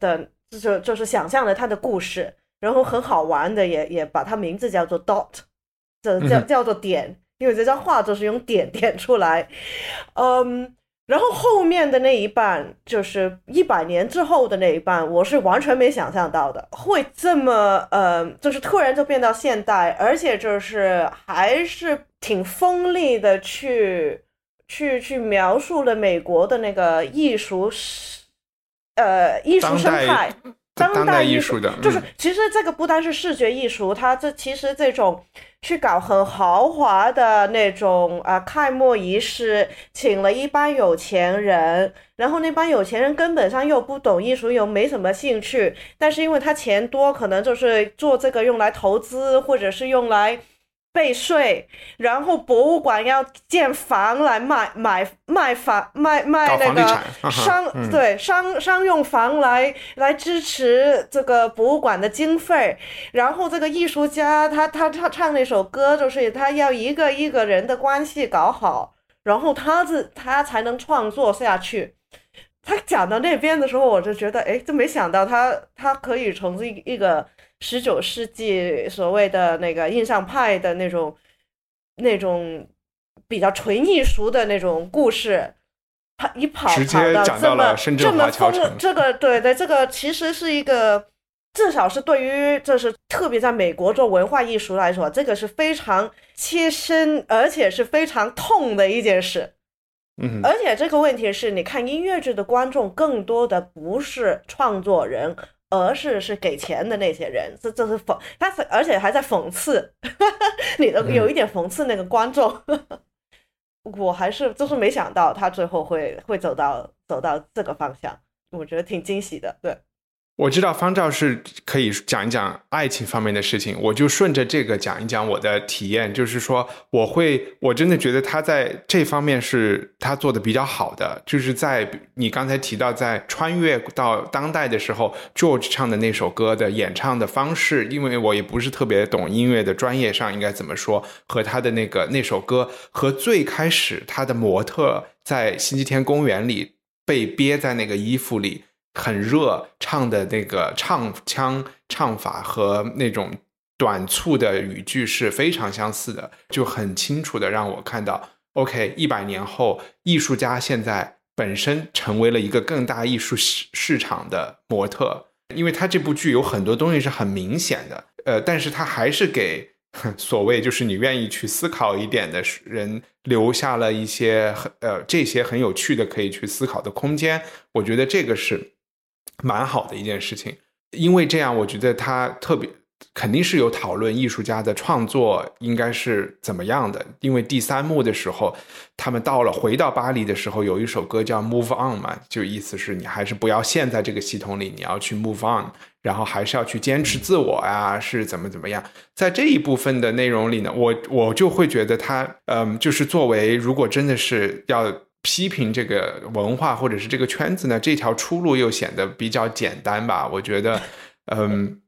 的，就是就是想象了她的故事，然后很好玩的，也也把她名字叫做 dot，这叫叫做点，因为这张画就是用点 点出来，嗯。然后后面的那一半，就是一百年之后的那一半，我是完全没想象到的，会这么呃，就是突然就变到现代，而且就是还是挺锋利的去去去描述了美国的那个艺术史，呃，艺术生态。当代艺术的，就是其实这个不单是视觉艺术，它这其实这种去搞很豪华的那种啊开幕仪式，请了一帮有钱人，然后那帮有钱人根本上又不懂艺术，又没什么兴趣，但是因为他钱多，可能就是做这个用来投资，或者是用来。备税，然后博物馆要建房来卖买卖房卖卖那个商对商商用房来来支持这个博物馆的经费，然后这个艺术家他他他唱那首歌，就是他要一个一个人的关系搞好，然后他是他才能创作下去。他讲到那边的时候，我就觉得哎，就没想到他他可以从一一个。十九世纪所谓的那个印象派的那种、那种比较纯艺术的那种故事，跑一跑跑到这么这么风，这个对对，这个其实是一个，至少是对于就是特别在美国做文化艺术来说，这个是非常切身，而且是非常痛的一件事。嗯，而且这个问题是你看音乐剧的观众更多的不是创作人。而是是给钱的那些人，这这是讽他，而且还在讽刺，你的有一点讽刺那个观众。我还是就是没想到他最后会会走到走到这个方向，我觉得挺惊喜的。对，我知道方照是可以讲一讲爱情方面的事情，我就顺着这个讲一讲我的体验。就是说，我会，我真的觉得他在这方面是他做的比较好的。就是在你刚才提到，在穿越到当代的时候，George 唱的那首歌的演唱的方式，因为我也不是特别懂音乐的专业上应该怎么说，和他的那个那首歌和最开始他的模特在星期天公园里被憋在那个衣服里。很热，唱的那个唱腔唱法和那种短促的语句是非常相似的，就很清楚的让我看到，OK，一百年后，艺术家现在本身成为了一个更大艺术市市场的模特，因为他这部剧有很多东西是很明显的，呃，但是他还是给所谓就是你愿意去思考一点的人留下了一些很呃这些很有趣的可以去思考的空间，我觉得这个是。蛮好的一件事情，因为这样，我觉得他特别肯定是有讨论艺术家的创作应该是怎么样的。因为第三幕的时候，他们到了回到巴黎的时候，有一首歌叫《Move On》嘛，就意思是你还是不要陷在这个系统里，你要去 Move On，然后还是要去坚持自我呀，是怎么怎么样？在这一部分的内容里呢，我我就会觉得他，嗯，就是作为如果真的是要。批评这个文化或者是这个圈子呢，这条出路又显得比较简单吧？我觉得，嗯，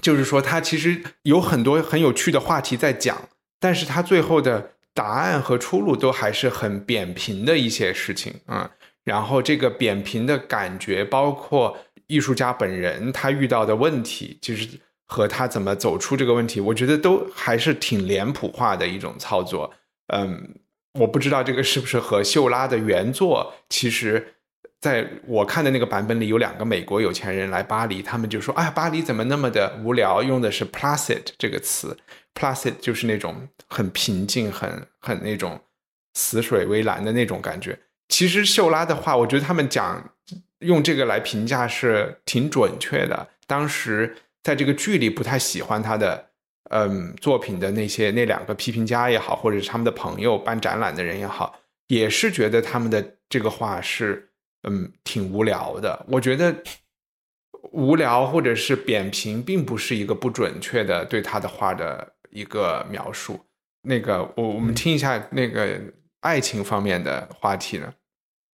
就是说他其实有很多很有趣的话题在讲，但是他最后的答案和出路都还是很扁平的一些事情啊。然后这个扁平的感觉，包括艺术家本人他遇到的问题，其实和他怎么走出这个问题，我觉得都还是挺脸谱化的一种操作，嗯。我不知道这个是不是和秀拉的原作，其实在我看的那个版本里，有两个美国有钱人来巴黎，他们就说：“哎，巴黎怎么那么的无聊？”用的是 “placid” 这个词，“placid” 就是那种很平静、很很那种死水微澜的那种感觉。其实秀拉的话，我觉得他们讲用这个来评价是挺准确的。当时在这个剧里不太喜欢他的。嗯，作品的那些那两个批评家也好，或者是他们的朋友办展览的人也好，也是觉得他们的这个话是嗯挺无聊的。我觉得无聊或者是扁平，并不是一个不准确的对他的话的一个描述。那个，我我们听一下那个爱情方面的话题呢。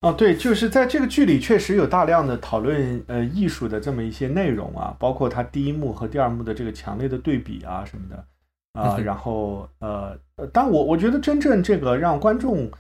哦，对，就是在这个剧里确实有大量的讨论，呃，艺术的这么一些内容啊，包括它第一幕和第二幕的这个强烈的对比啊什么的，啊，然后呃，但我我觉得真正这个让观众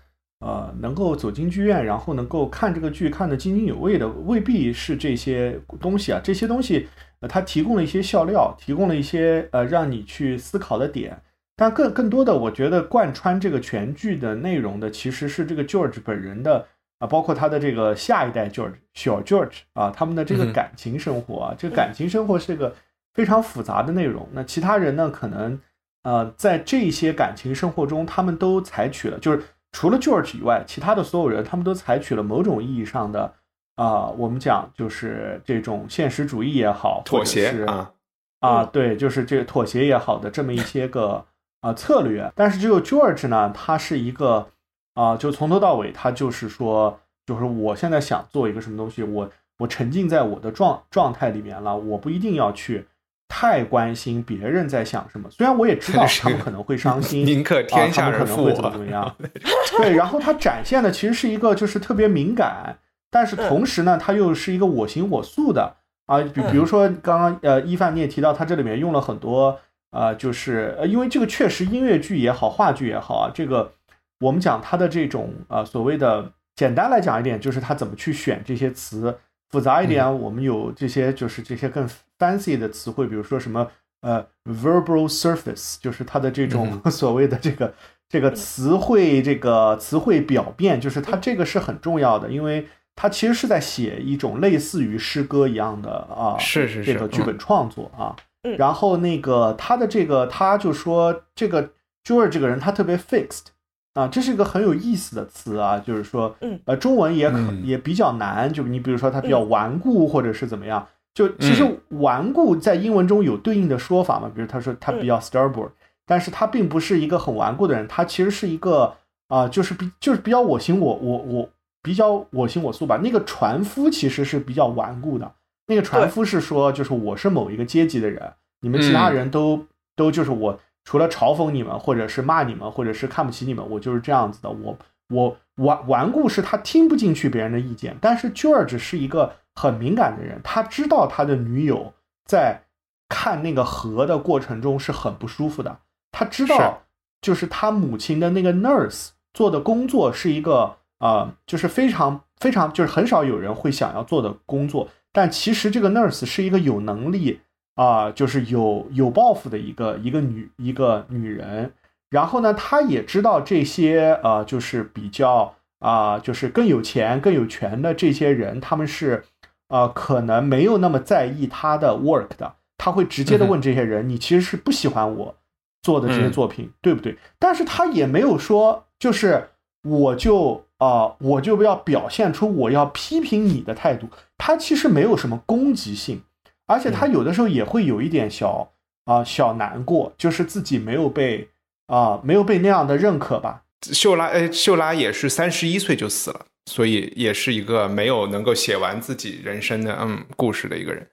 呃能够走进剧院，然后能够看这个剧看得津津有味的，未必是这些东西啊，这些东西呃它提供了一些笑料，提供了一些呃让你去思考的点，但更更多的，我觉得贯穿这个全剧的内容的其实是这个 George 本人的。啊，包括他的这个下一代 George 小 George 啊，他们的这个感情生活啊，这个感情生活是个非常复杂的内容。那其他人呢，可能呃，在这些感情生活中，他们都采取了，就是除了 George 以外，其他的所有人，他们都采取了某种意义上的啊，我们讲就是这种现实主义也好，妥协啊啊，对，就是这个妥协也好的这么一些个啊策略。但是只有 George 呢，他是一个。啊，就从头到尾，他就是说，就是我现在想做一个什么东西，我我沉浸在我的状状态里面了，我不一定要去太关心别人在想什么。虽然我也知道他们可能会伤心，宁可天下人负，怎么怎么样。对，然后他展现的其实是一个就是特别敏感，但是同时呢，他又是一个我行我素的啊。比比如说刚刚呃，一范你也提到，他这里面用了很多呃，就是呃，因为这个确实音乐剧也好，话剧也好啊，这个。我们讲它的这种呃所谓的简单来讲一点，就是它怎么去选这些词；复杂一点，我们有这些就是这些更 fancy 的词汇，比如说什么呃 verbal surface，就是它的这种 所谓的这个这个词汇这个词汇表变，就是它这个是很重要的，因为它其实是在写一种类似于诗歌一样的啊，是是是这个剧本创作啊。然后那个他的这个他就说这个 George 这个人他特别 fixed。啊，这是一个很有意思的词啊，就是说，嗯，呃，中文也可也比较难，就你比如说它比较顽固或者是怎么样，就其实顽固在英文中有对应的说法嘛，比如他说他比较 stubborn，但是他并不是一个很顽固的人，他其实是一个啊，就是比就是比较我行我我我比较我行我素吧。那个船夫其实是比较顽固的那个船夫是说，就是我是某一个阶级的人，你们其他人都都就是我除了嘲讽你们，或者是骂你们，或者是看不起你们，我就是这样子的。我我顽顽固是他听不进去别人的意见，但是 George 是一个很敏感的人，他知道他的女友在看那个河的过程中是很不舒服的，他知道就是他母亲的那个 nurse 做的工作是一个啊，就是非常。非常就是很少有人会想要做的工作，但其实这个 nurse 是一个有能力啊，就是有有抱负的一个一个女一个女人。然后呢，她也知道这些呃，就是比较啊，就是更有钱更有权的这些人，他们是呃，可能没有那么在意她的 work 的。他会直接的问这些人：“你其实是不喜欢我做的这些作品，对不对？”但是他也没有说，就是我就。啊，我就要表现出我要批评你的态度。他其实没有什么攻击性，而且他有的时候也会有一点小啊小难过，就是自己没有被啊没有被那样的认可吧。秀拉，呃，秀拉也是三十一岁就死了，所以也是一个没有能够写完自己人生的嗯故事的一个人。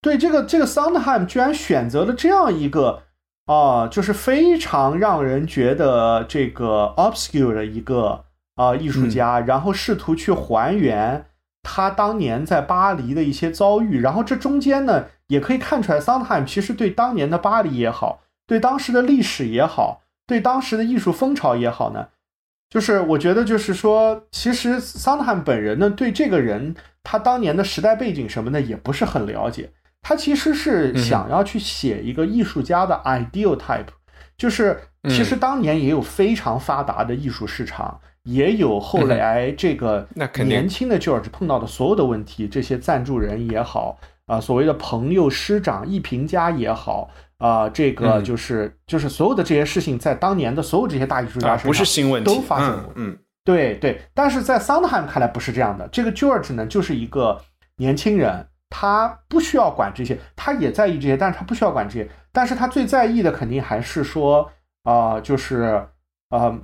对，这个这个 Sondheim 居然选择了这样一个啊，就是非常让人觉得这个 obscure 的一个。啊，艺术家，然后试图去还原他当年在巴黎的一些遭遇，然后这中间呢，也可以看出来，桑德海姆其实对当年的巴黎也好，对当时的历史也好，对当时的艺术风潮也好呢，就是我觉得就是说，其实桑德海姆本人呢，对这个人他当年的时代背景什么的也不是很了解，他其实是想要去写一个艺术家的 ideal type，就是其实当年也有非常发达的艺术市场。也有后来这个年轻的 George 碰到的所有的问题，这些赞助人也好啊，所谓的朋友师长艺评家也好啊，这个就是就是所有的这些事情，在当年的所有这些大艺术家身上不是新问题都发生过。嗯，对对，但是在 Sondheim 看来不是这样的。这个 George 呢，就是一个年轻人，他不需要管这些，他也在意这些，但是他不需要管这些。但是他最在意的肯定还是说啊，就是啊。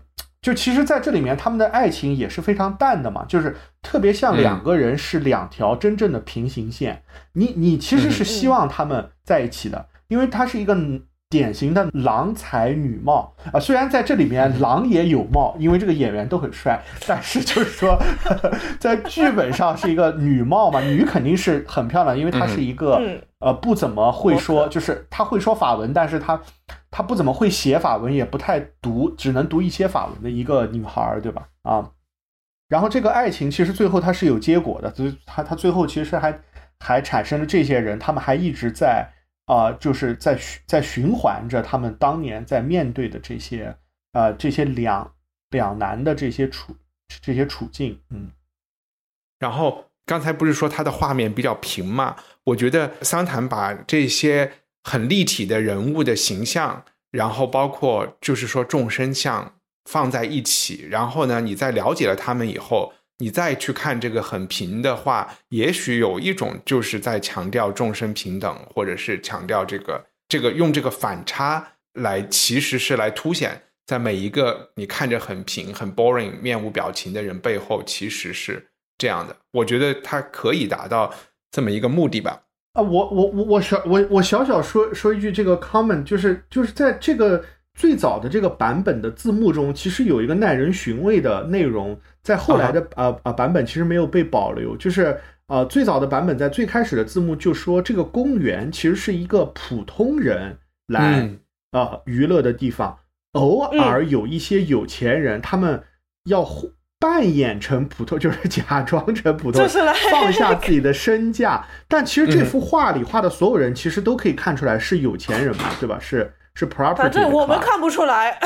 就其实，在这里面，他们的爱情也是非常淡的嘛，就是特别像两个人是两条真正的平行线。你你其实是希望他们在一起的，因为他是一个典型的郎才女貌啊。虽然在这里面郎也有貌，因为这个演员都很帅，但是就是说，在剧本上是一个女貌嘛，女肯定是很漂亮，因为她是一个呃不怎么会说，就是她会说法文，但是她。她不怎么会写法文，也不太读，只能读一些法文的一个女孩，对吧？啊，然后这个爱情其实最后它是有结果的，就她她最后其实还还产生了这些人，他们还一直在啊，就是在在循环着他们当年在面对的这些啊这些两两难的这些处这些处境，嗯。然后刚才不是说他的画面比较平嘛？我觉得桑坦把这些。很立体的人物的形象，然后包括就是说众生相放在一起，然后呢，你在了解了他们以后，你再去看这个很平的话，也许有一种就是在强调众生平等，或者是强调这个这个用这个反差来，其实是来凸显在每一个你看着很平很 boring 面无表情的人背后，其实是这样的。我觉得它可以达到这么一个目的吧。啊，我我我我小我我小小说说一句，这个 comment 就是就是在这个最早的这个版本的字幕中，其实有一个耐人寻味的内容，在后来的啊啊版本其实没有被保留，就是呃最早的版本在最开始的字幕就说这个公园其实是一个普通人来啊娱乐的地方，偶尔有一些有钱人他们要。扮演成普通，就是假装成普通，放下自己的身价。但其实这幅画里画的所有人，其实都可以看出来是有钱人嘛，对吧？是是 property。反正我们看不出来。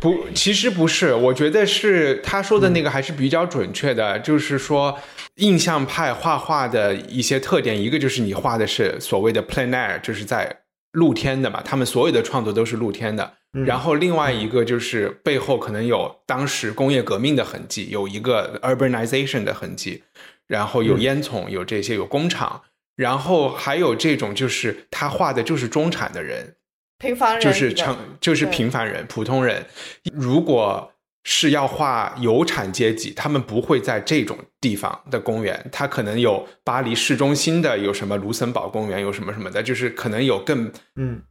不，其实不是。我觉得是他说的那个还是比较准确的。就是说，印象派画画的一些特点，一个就是你画的是所谓的 plein air，就是在露天的嘛。他们所有的创作都是露天的。然后另外一个就是背后可能有当时工业革命的痕迹，有一个 urbanization 的痕迹，然后有烟囱，有这些有工厂，然后还有这种就是他画的就是中产的人，平凡人，就是成就是平凡人普通人。如果是要画有产阶级，他们不会在这种地方的公园，他可能有巴黎市中心的，有什么卢森堡公园，有什么什么的，就是可能有更嗯。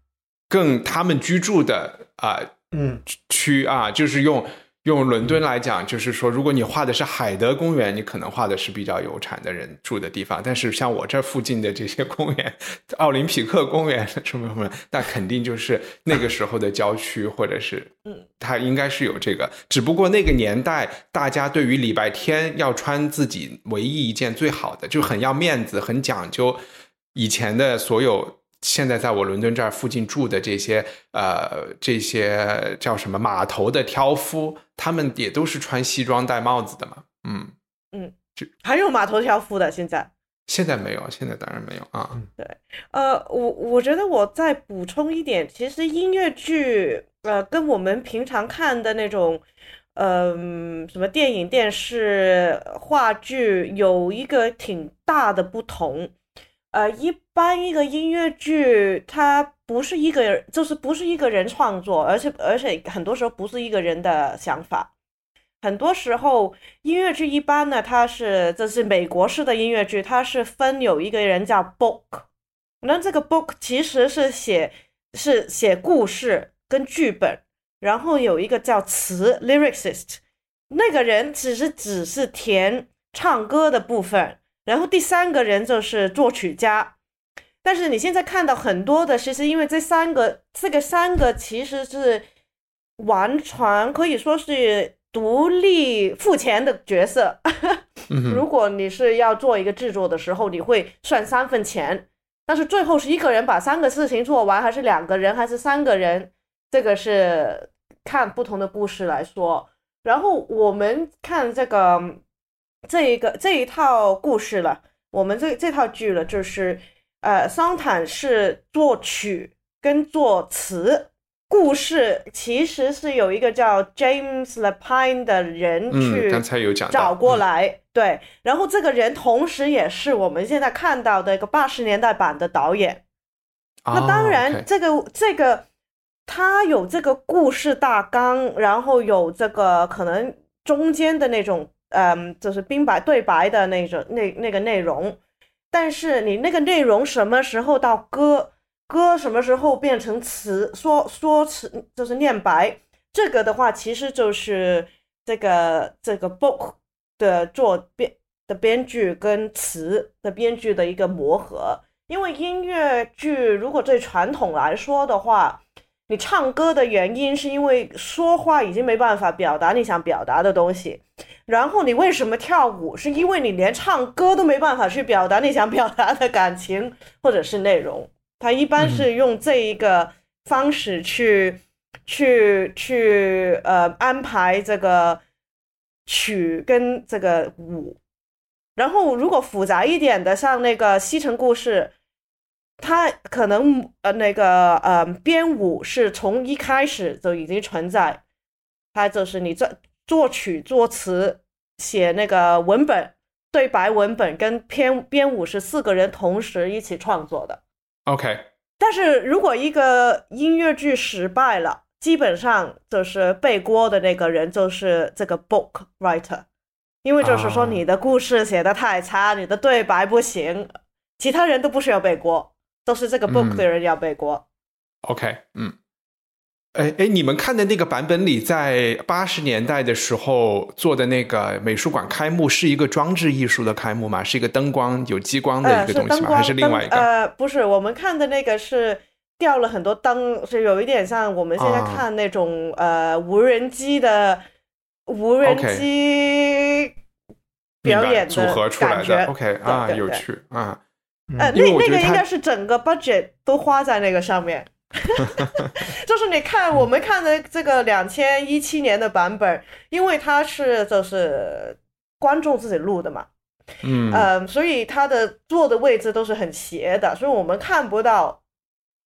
更他们居住的啊、嗯。区啊，就是用用伦敦来讲，就是说，如果你画的是海德公园，你可能画的是比较有产的人住的地方。但是像我这附近的这些公园，奥林匹克公园什么什么，那肯定就是那个时候的郊区，或者是嗯，它应该是有这个。只不过那个年代，大家对于礼拜天要穿自己唯一一件最好的，就很要面子，很讲究。以前的所有现在在我伦敦这儿附近住的这些呃这些叫什么码头的挑夫，他们也都是穿西装戴帽子的嘛。嗯嗯，还有码头挑夫的现在。现在没有，现在当然没有啊。对呃，我我觉得我再补充一点，其实音乐剧呃跟我们平常看的那种，嗯、什么电影、电视、话剧有一个挺大的不同。呃，一般一个音乐剧它不是一个人，就是不是一个人创作，而且而且很多时候不是一个人的想法。很多时候，音乐剧一般呢，它是这是美国式的音乐剧，它是分有一个人叫 book，那这个 book 其实是写是写故事跟剧本，然后有一个叫词 lyricist，那个人只是只是填唱歌的部分，然后第三个人就是作曲家。但是你现在看到很多的，其实因为这三个这个三个其实是完全可以说是独立付钱的角色。如果你是要做一个制作的时候，你会算三份钱，但是最后是一个人把三个事情做完，还是两个人，还是三个人，这个是看不同的故事来说。然后我们看这个这一个这一套故事了，我们这这套剧了，就是呃，桑坦是作曲跟作词。故事其实是有一个叫 James Lapine 的人去嗯，刚才有讲找过来，对，然后这个人同时也是我们现在看到的一个八十年代版的导演。嗯那当然，这个这个他有这个故事大纲，然后有这个可能中间的那种，嗯，就是冰白对白的那种那那个内容，但是你那个内容什么时候到歌，歌什么时候变成词，说说词就是念白，这个的话其实就是这个这个 book 的作编的编剧跟词的编剧的一个磨合。因为音乐剧如果对传统来说的话，你唱歌的原因是因为说话已经没办法表达你想表达的东西，然后你为什么跳舞？是因为你连唱歌都没办法去表达你想表达的感情或者是内容。他一般是用这一个方式去、去去呃安排这个曲跟这个舞。然后如果复杂一点的，像那个《西城故事》，它可能呃那个呃编舞是从一开始就已经存在，它就是你作作曲作词写那个文本对白文本跟编编舞是四个人同时一起创作的。OK，但是如果一个音乐剧失败了，基本上就是背锅的那个人就是这个 book writer，因为就是说啊你的故事写的太差，你的对白不行，其他人都不需要背锅，都是这个 book 嗯的人要背锅。OK，嗯，哎哎，你们看的那个版本里，在八十年代的时候做的那个美术馆开幕，是一个装置艺术的开幕吗？是一个灯光有激光的呃，一个东西吗？是还是另外一个？呃，不是，我们看的那个是掉了很多灯，是有一点像我们现在啊看那种、呃无人机的无人机表演组合出来的。OK 啊，有趣啊。呃，那那个应该是整个 budget 都花在那个上面。就是你看我们看的这个两千一七年的版本，因为它是就是观众自己录的嘛，嗯呃，所以它的坐的位置都是很斜的，所以我们看不到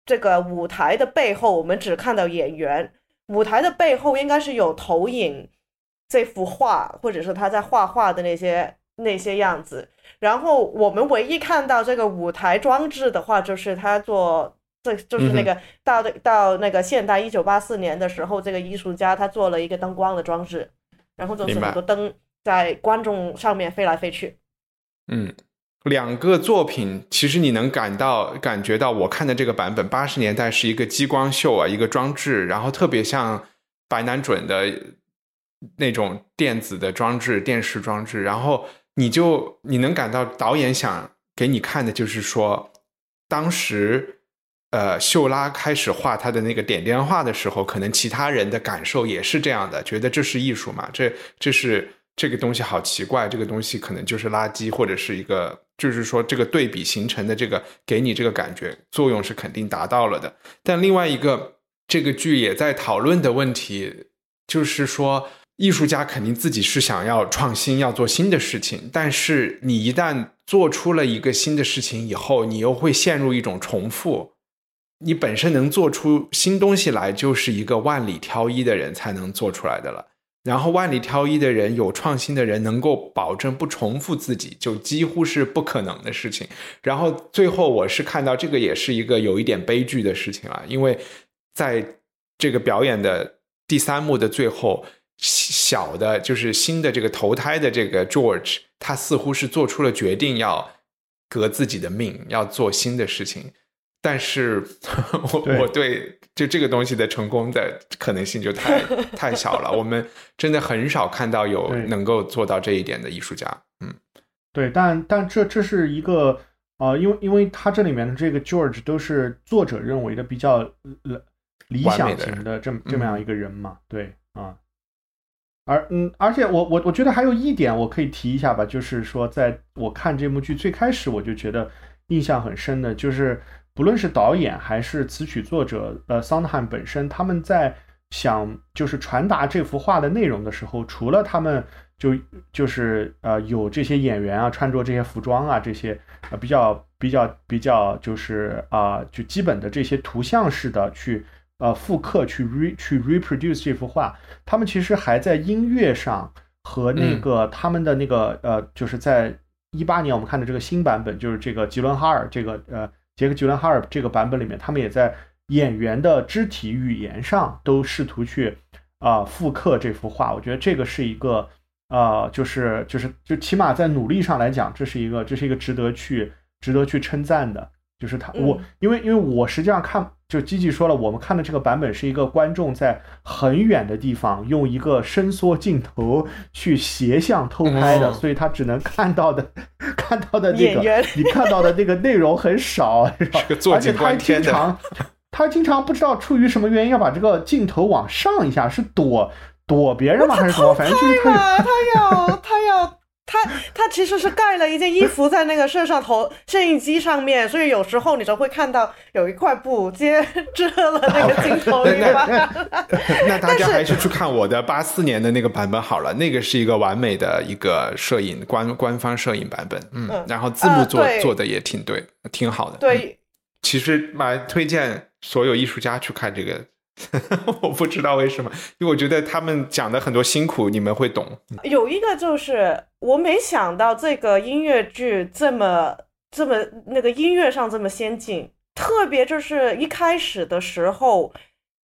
这个舞台的背后，我们只看到演员。舞台的背后应该是有投影这幅画，或者是他在画画的那些那些样子。然后我们唯一看到这个舞台装置的话，就是他做这就是那个到的到那个现代一九八四年的时候，这个艺术家他做了一个灯光的装置，然后就是很多灯在观众上面飞来飞去。嗯，两个作品其实你能感到感觉到，我看的这个版本八十年代是一个激光秀啊，一个装置，然后特别像白南准的那种电子的装置、电视装置，然后你就你能感到导演想给你看的就是说，当时。呃，秀拉开始画他的那个点点画的时候，可能其他人的感受也是这样的，觉得这是艺术嘛？这这是这个东西好奇怪，这个东西可能就是垃圾，或者是一个，就是说这个对比形成的这个给你这个感觉作用是肯定达到了的。但另外一个，这个剧也在讨论的问题，就是说艺术家肯定自己是想要创新，要做新的事情，但是你一旦做出了一个新的事情以后，你又会陷入一种重复。你本身能做出新东西来，就是一个万里挑一的人才能做出来的了。然后万里挑一的人，有创新的人，能够保证不重复自己，就几乎是不可能的事情。然后最后，我是看到这个也是一个有一点悲剧的事情了，因为在这个表演的第三幕的最后，小的就是新的这个投胎的这个 George，他似乎是做出了决定，要革自己的命，要做新的事情。但是，我我对就这个东西的成功的可能性就太 太小了。我们真的很少看到有能够做到这一点的艺术家。嗯，对，但但这这是一个啊，因为因为他这里面的这个 George 都是作者认为的比较理想型的这么这么样一个人嘛。对啊，而嗯，而且我我我觉得还有一点我可以提一下吧，就是说，在我看这部剧最开始，我就觉得印象很深的就是。不论是导演还是词曲作者，呃，桑德汉本身，他们在想就是传达这幅画的内容的时候，除了他们就就是呃有这些演员啊穿着这些服装啊这些呃比较比较比较就是啊就基本的这些图像式的去呃复刻去 re 去 reproduce 这幅画，他们其实还在音乐上和那个他们的那个呃就是在一八年我们看的这个新版本，就是这个吉伦哈尔这个呃。杰克·吉伦哈尔这个版本里面，他们也在演员的肢体语言上都试图去啊复刻这幅画。我觉得这个是一个啊，就是就是就起码在努力上来讲，这是一个这是一个值得去值得去称赞的。就是他我因为因为我实际上看。就积极说了，我们看的这个版本是一个观众在很远的地方用一个伸缩镜头去斜向偷拍的，所以他只能看到的看到的那个你看到的那个内容很少，而且他经常他经常不知道出于什么原因要把这个镜头往上一下，是躲躲别人吗还是什么？反正就是他他要他要。他他其实是盖了一件衣服在那个摄像头摄影机上面，所以有时候你就会看到有一块布接遮了那个镜头。那大家还是去看我的八四年的那个版本好了，那个是一个完美的一个摄影官官方摄影版本。嗯，然后字幕做做的也挺对，挺好的。对，其实蛮推荐所有艺术家去看这个。我不知道为什么，因为我觉得他们讲的很多辛苦，你们会懂。有一个就是，我没想到这个音乐剧这么这么那个音乐上这么先进，特别就是一开始的时候，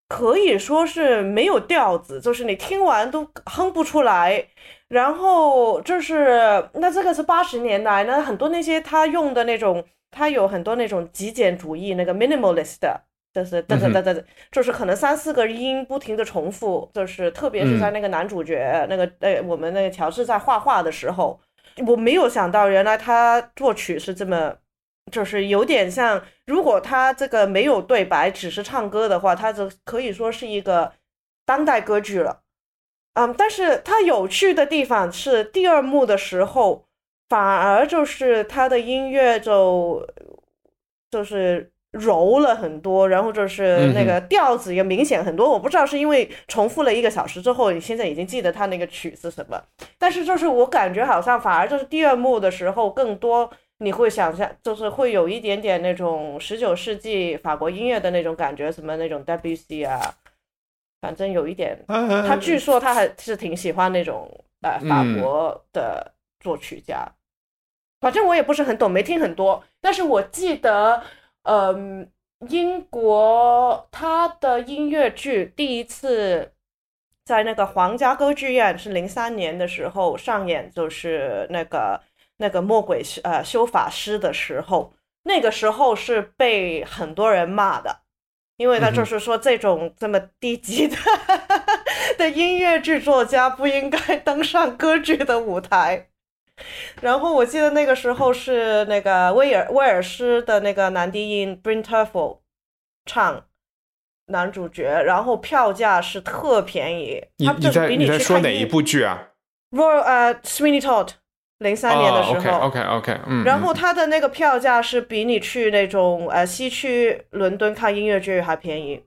可以说是没有调子，就是你听完都哼不出来。然后就是那这个是八十年代，那很多那些他用的那种，他有很多那种极简主义那个 minimalist 的。就是噔噔噔噔，就是可能三四个音不停的重复，就是特别是在那个男主角那个呃，我们那个乔治在画画的时候，我没有想到原来他作曲是这么，就是有点像，如果他这个没有对白，只是唱歌的话，他就可以说是一个当代歌剧了。嗯，但是他有趣的地方是第二幕的时候，反而就是他的音乐就就是。柔了很多，然后就是那个调子也明显很多。我不知道是因为重复了一个小时之后，你现在已经记得他那个曲子什么。但是就是我感觉好像反而就是第二幕的时候更多，你会想象就是会有一点点那种十九世纪法国音乐的那种感觉，什么那种 Debussy 啊，反正有一点。他据说他还是挺喜欢那种呃法国的作曲家，反正我也不是很懂，没听很多。但是我记得。嗯，英国他的音乐剧第一次在那个皇家歌剧院是零三年的时候上演，就是那个那个魔鬼呃修法师的时候，那个时候是被很多人骂的，因为他就是说这种这么低级的 的音乐剧作家不应该 登上歌剧的舞台。然后我记得那个时候是那个威尔威尔斯的那个男低音 b r i n Terfel 唱男主角，然后票价是特便宜。你你在你在说哪一部剧啊？Royal 呃 Sweeney Todd 零三年的时候。OK OK OK 嗯。然后他的那个票价是比你去那种呃西区伦敦看音乐剧还便宜。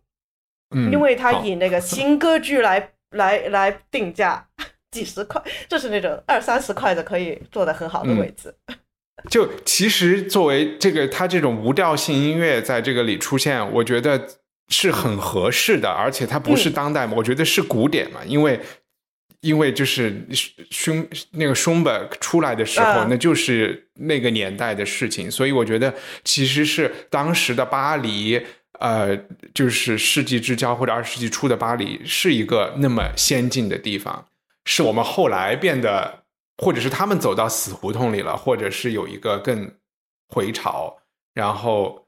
嗯。因为他以那个新歌剧来 来来定价。几十块，就是那种二三十块的，可以坐的很好的位置。就其实作为这个，它这种无调性音乐在这个里出现，我觉得是很合适的，而且它不是当代，我觉得是古典嘛，因为因为就是胸那个胸本出来的时候，那就是那个年代的事情，所以我觉得其实是当时的巴黎，呃，就是世纪之交或者二十世纪初的巴黎，是一个那么先进的地方。是我们后来变得，或者是他们走到死胡同里了，或者是有一个更回潮，然后，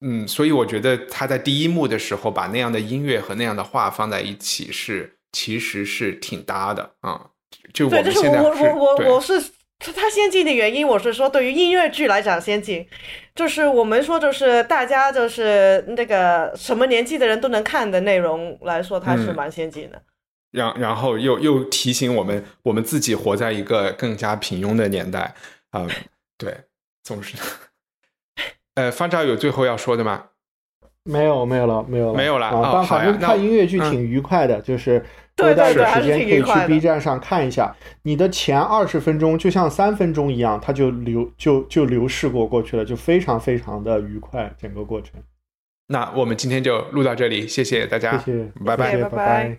嗯，所以我觉得他在第一幕的时候把那样的音乐和那样的画放在一起，是其实是挺搭的啊。就对，就是我我我我是他先进的原因，我是说对于音乐剧来讲先进，就是我们说就是大家就是那个什么年纪的人都能看的内容来说，它是蛮先进的。然然后又又提醒我们，我们自己活在一个更加平庸的年代啊！对，总是。呃，方照有最后要说的吗？没有，没有了，没有了，没有了啊！但反正看音乐剧挺愉快的，就是对对对，时间可以去 B 站上看一下。你的前二十分钟就像三分钟一样，它就流就就流逝过过去了，就非常非常的愉快，整个过程。那我们今天就录到这里，谢谢大家，谢谢，拜拜，拜拜。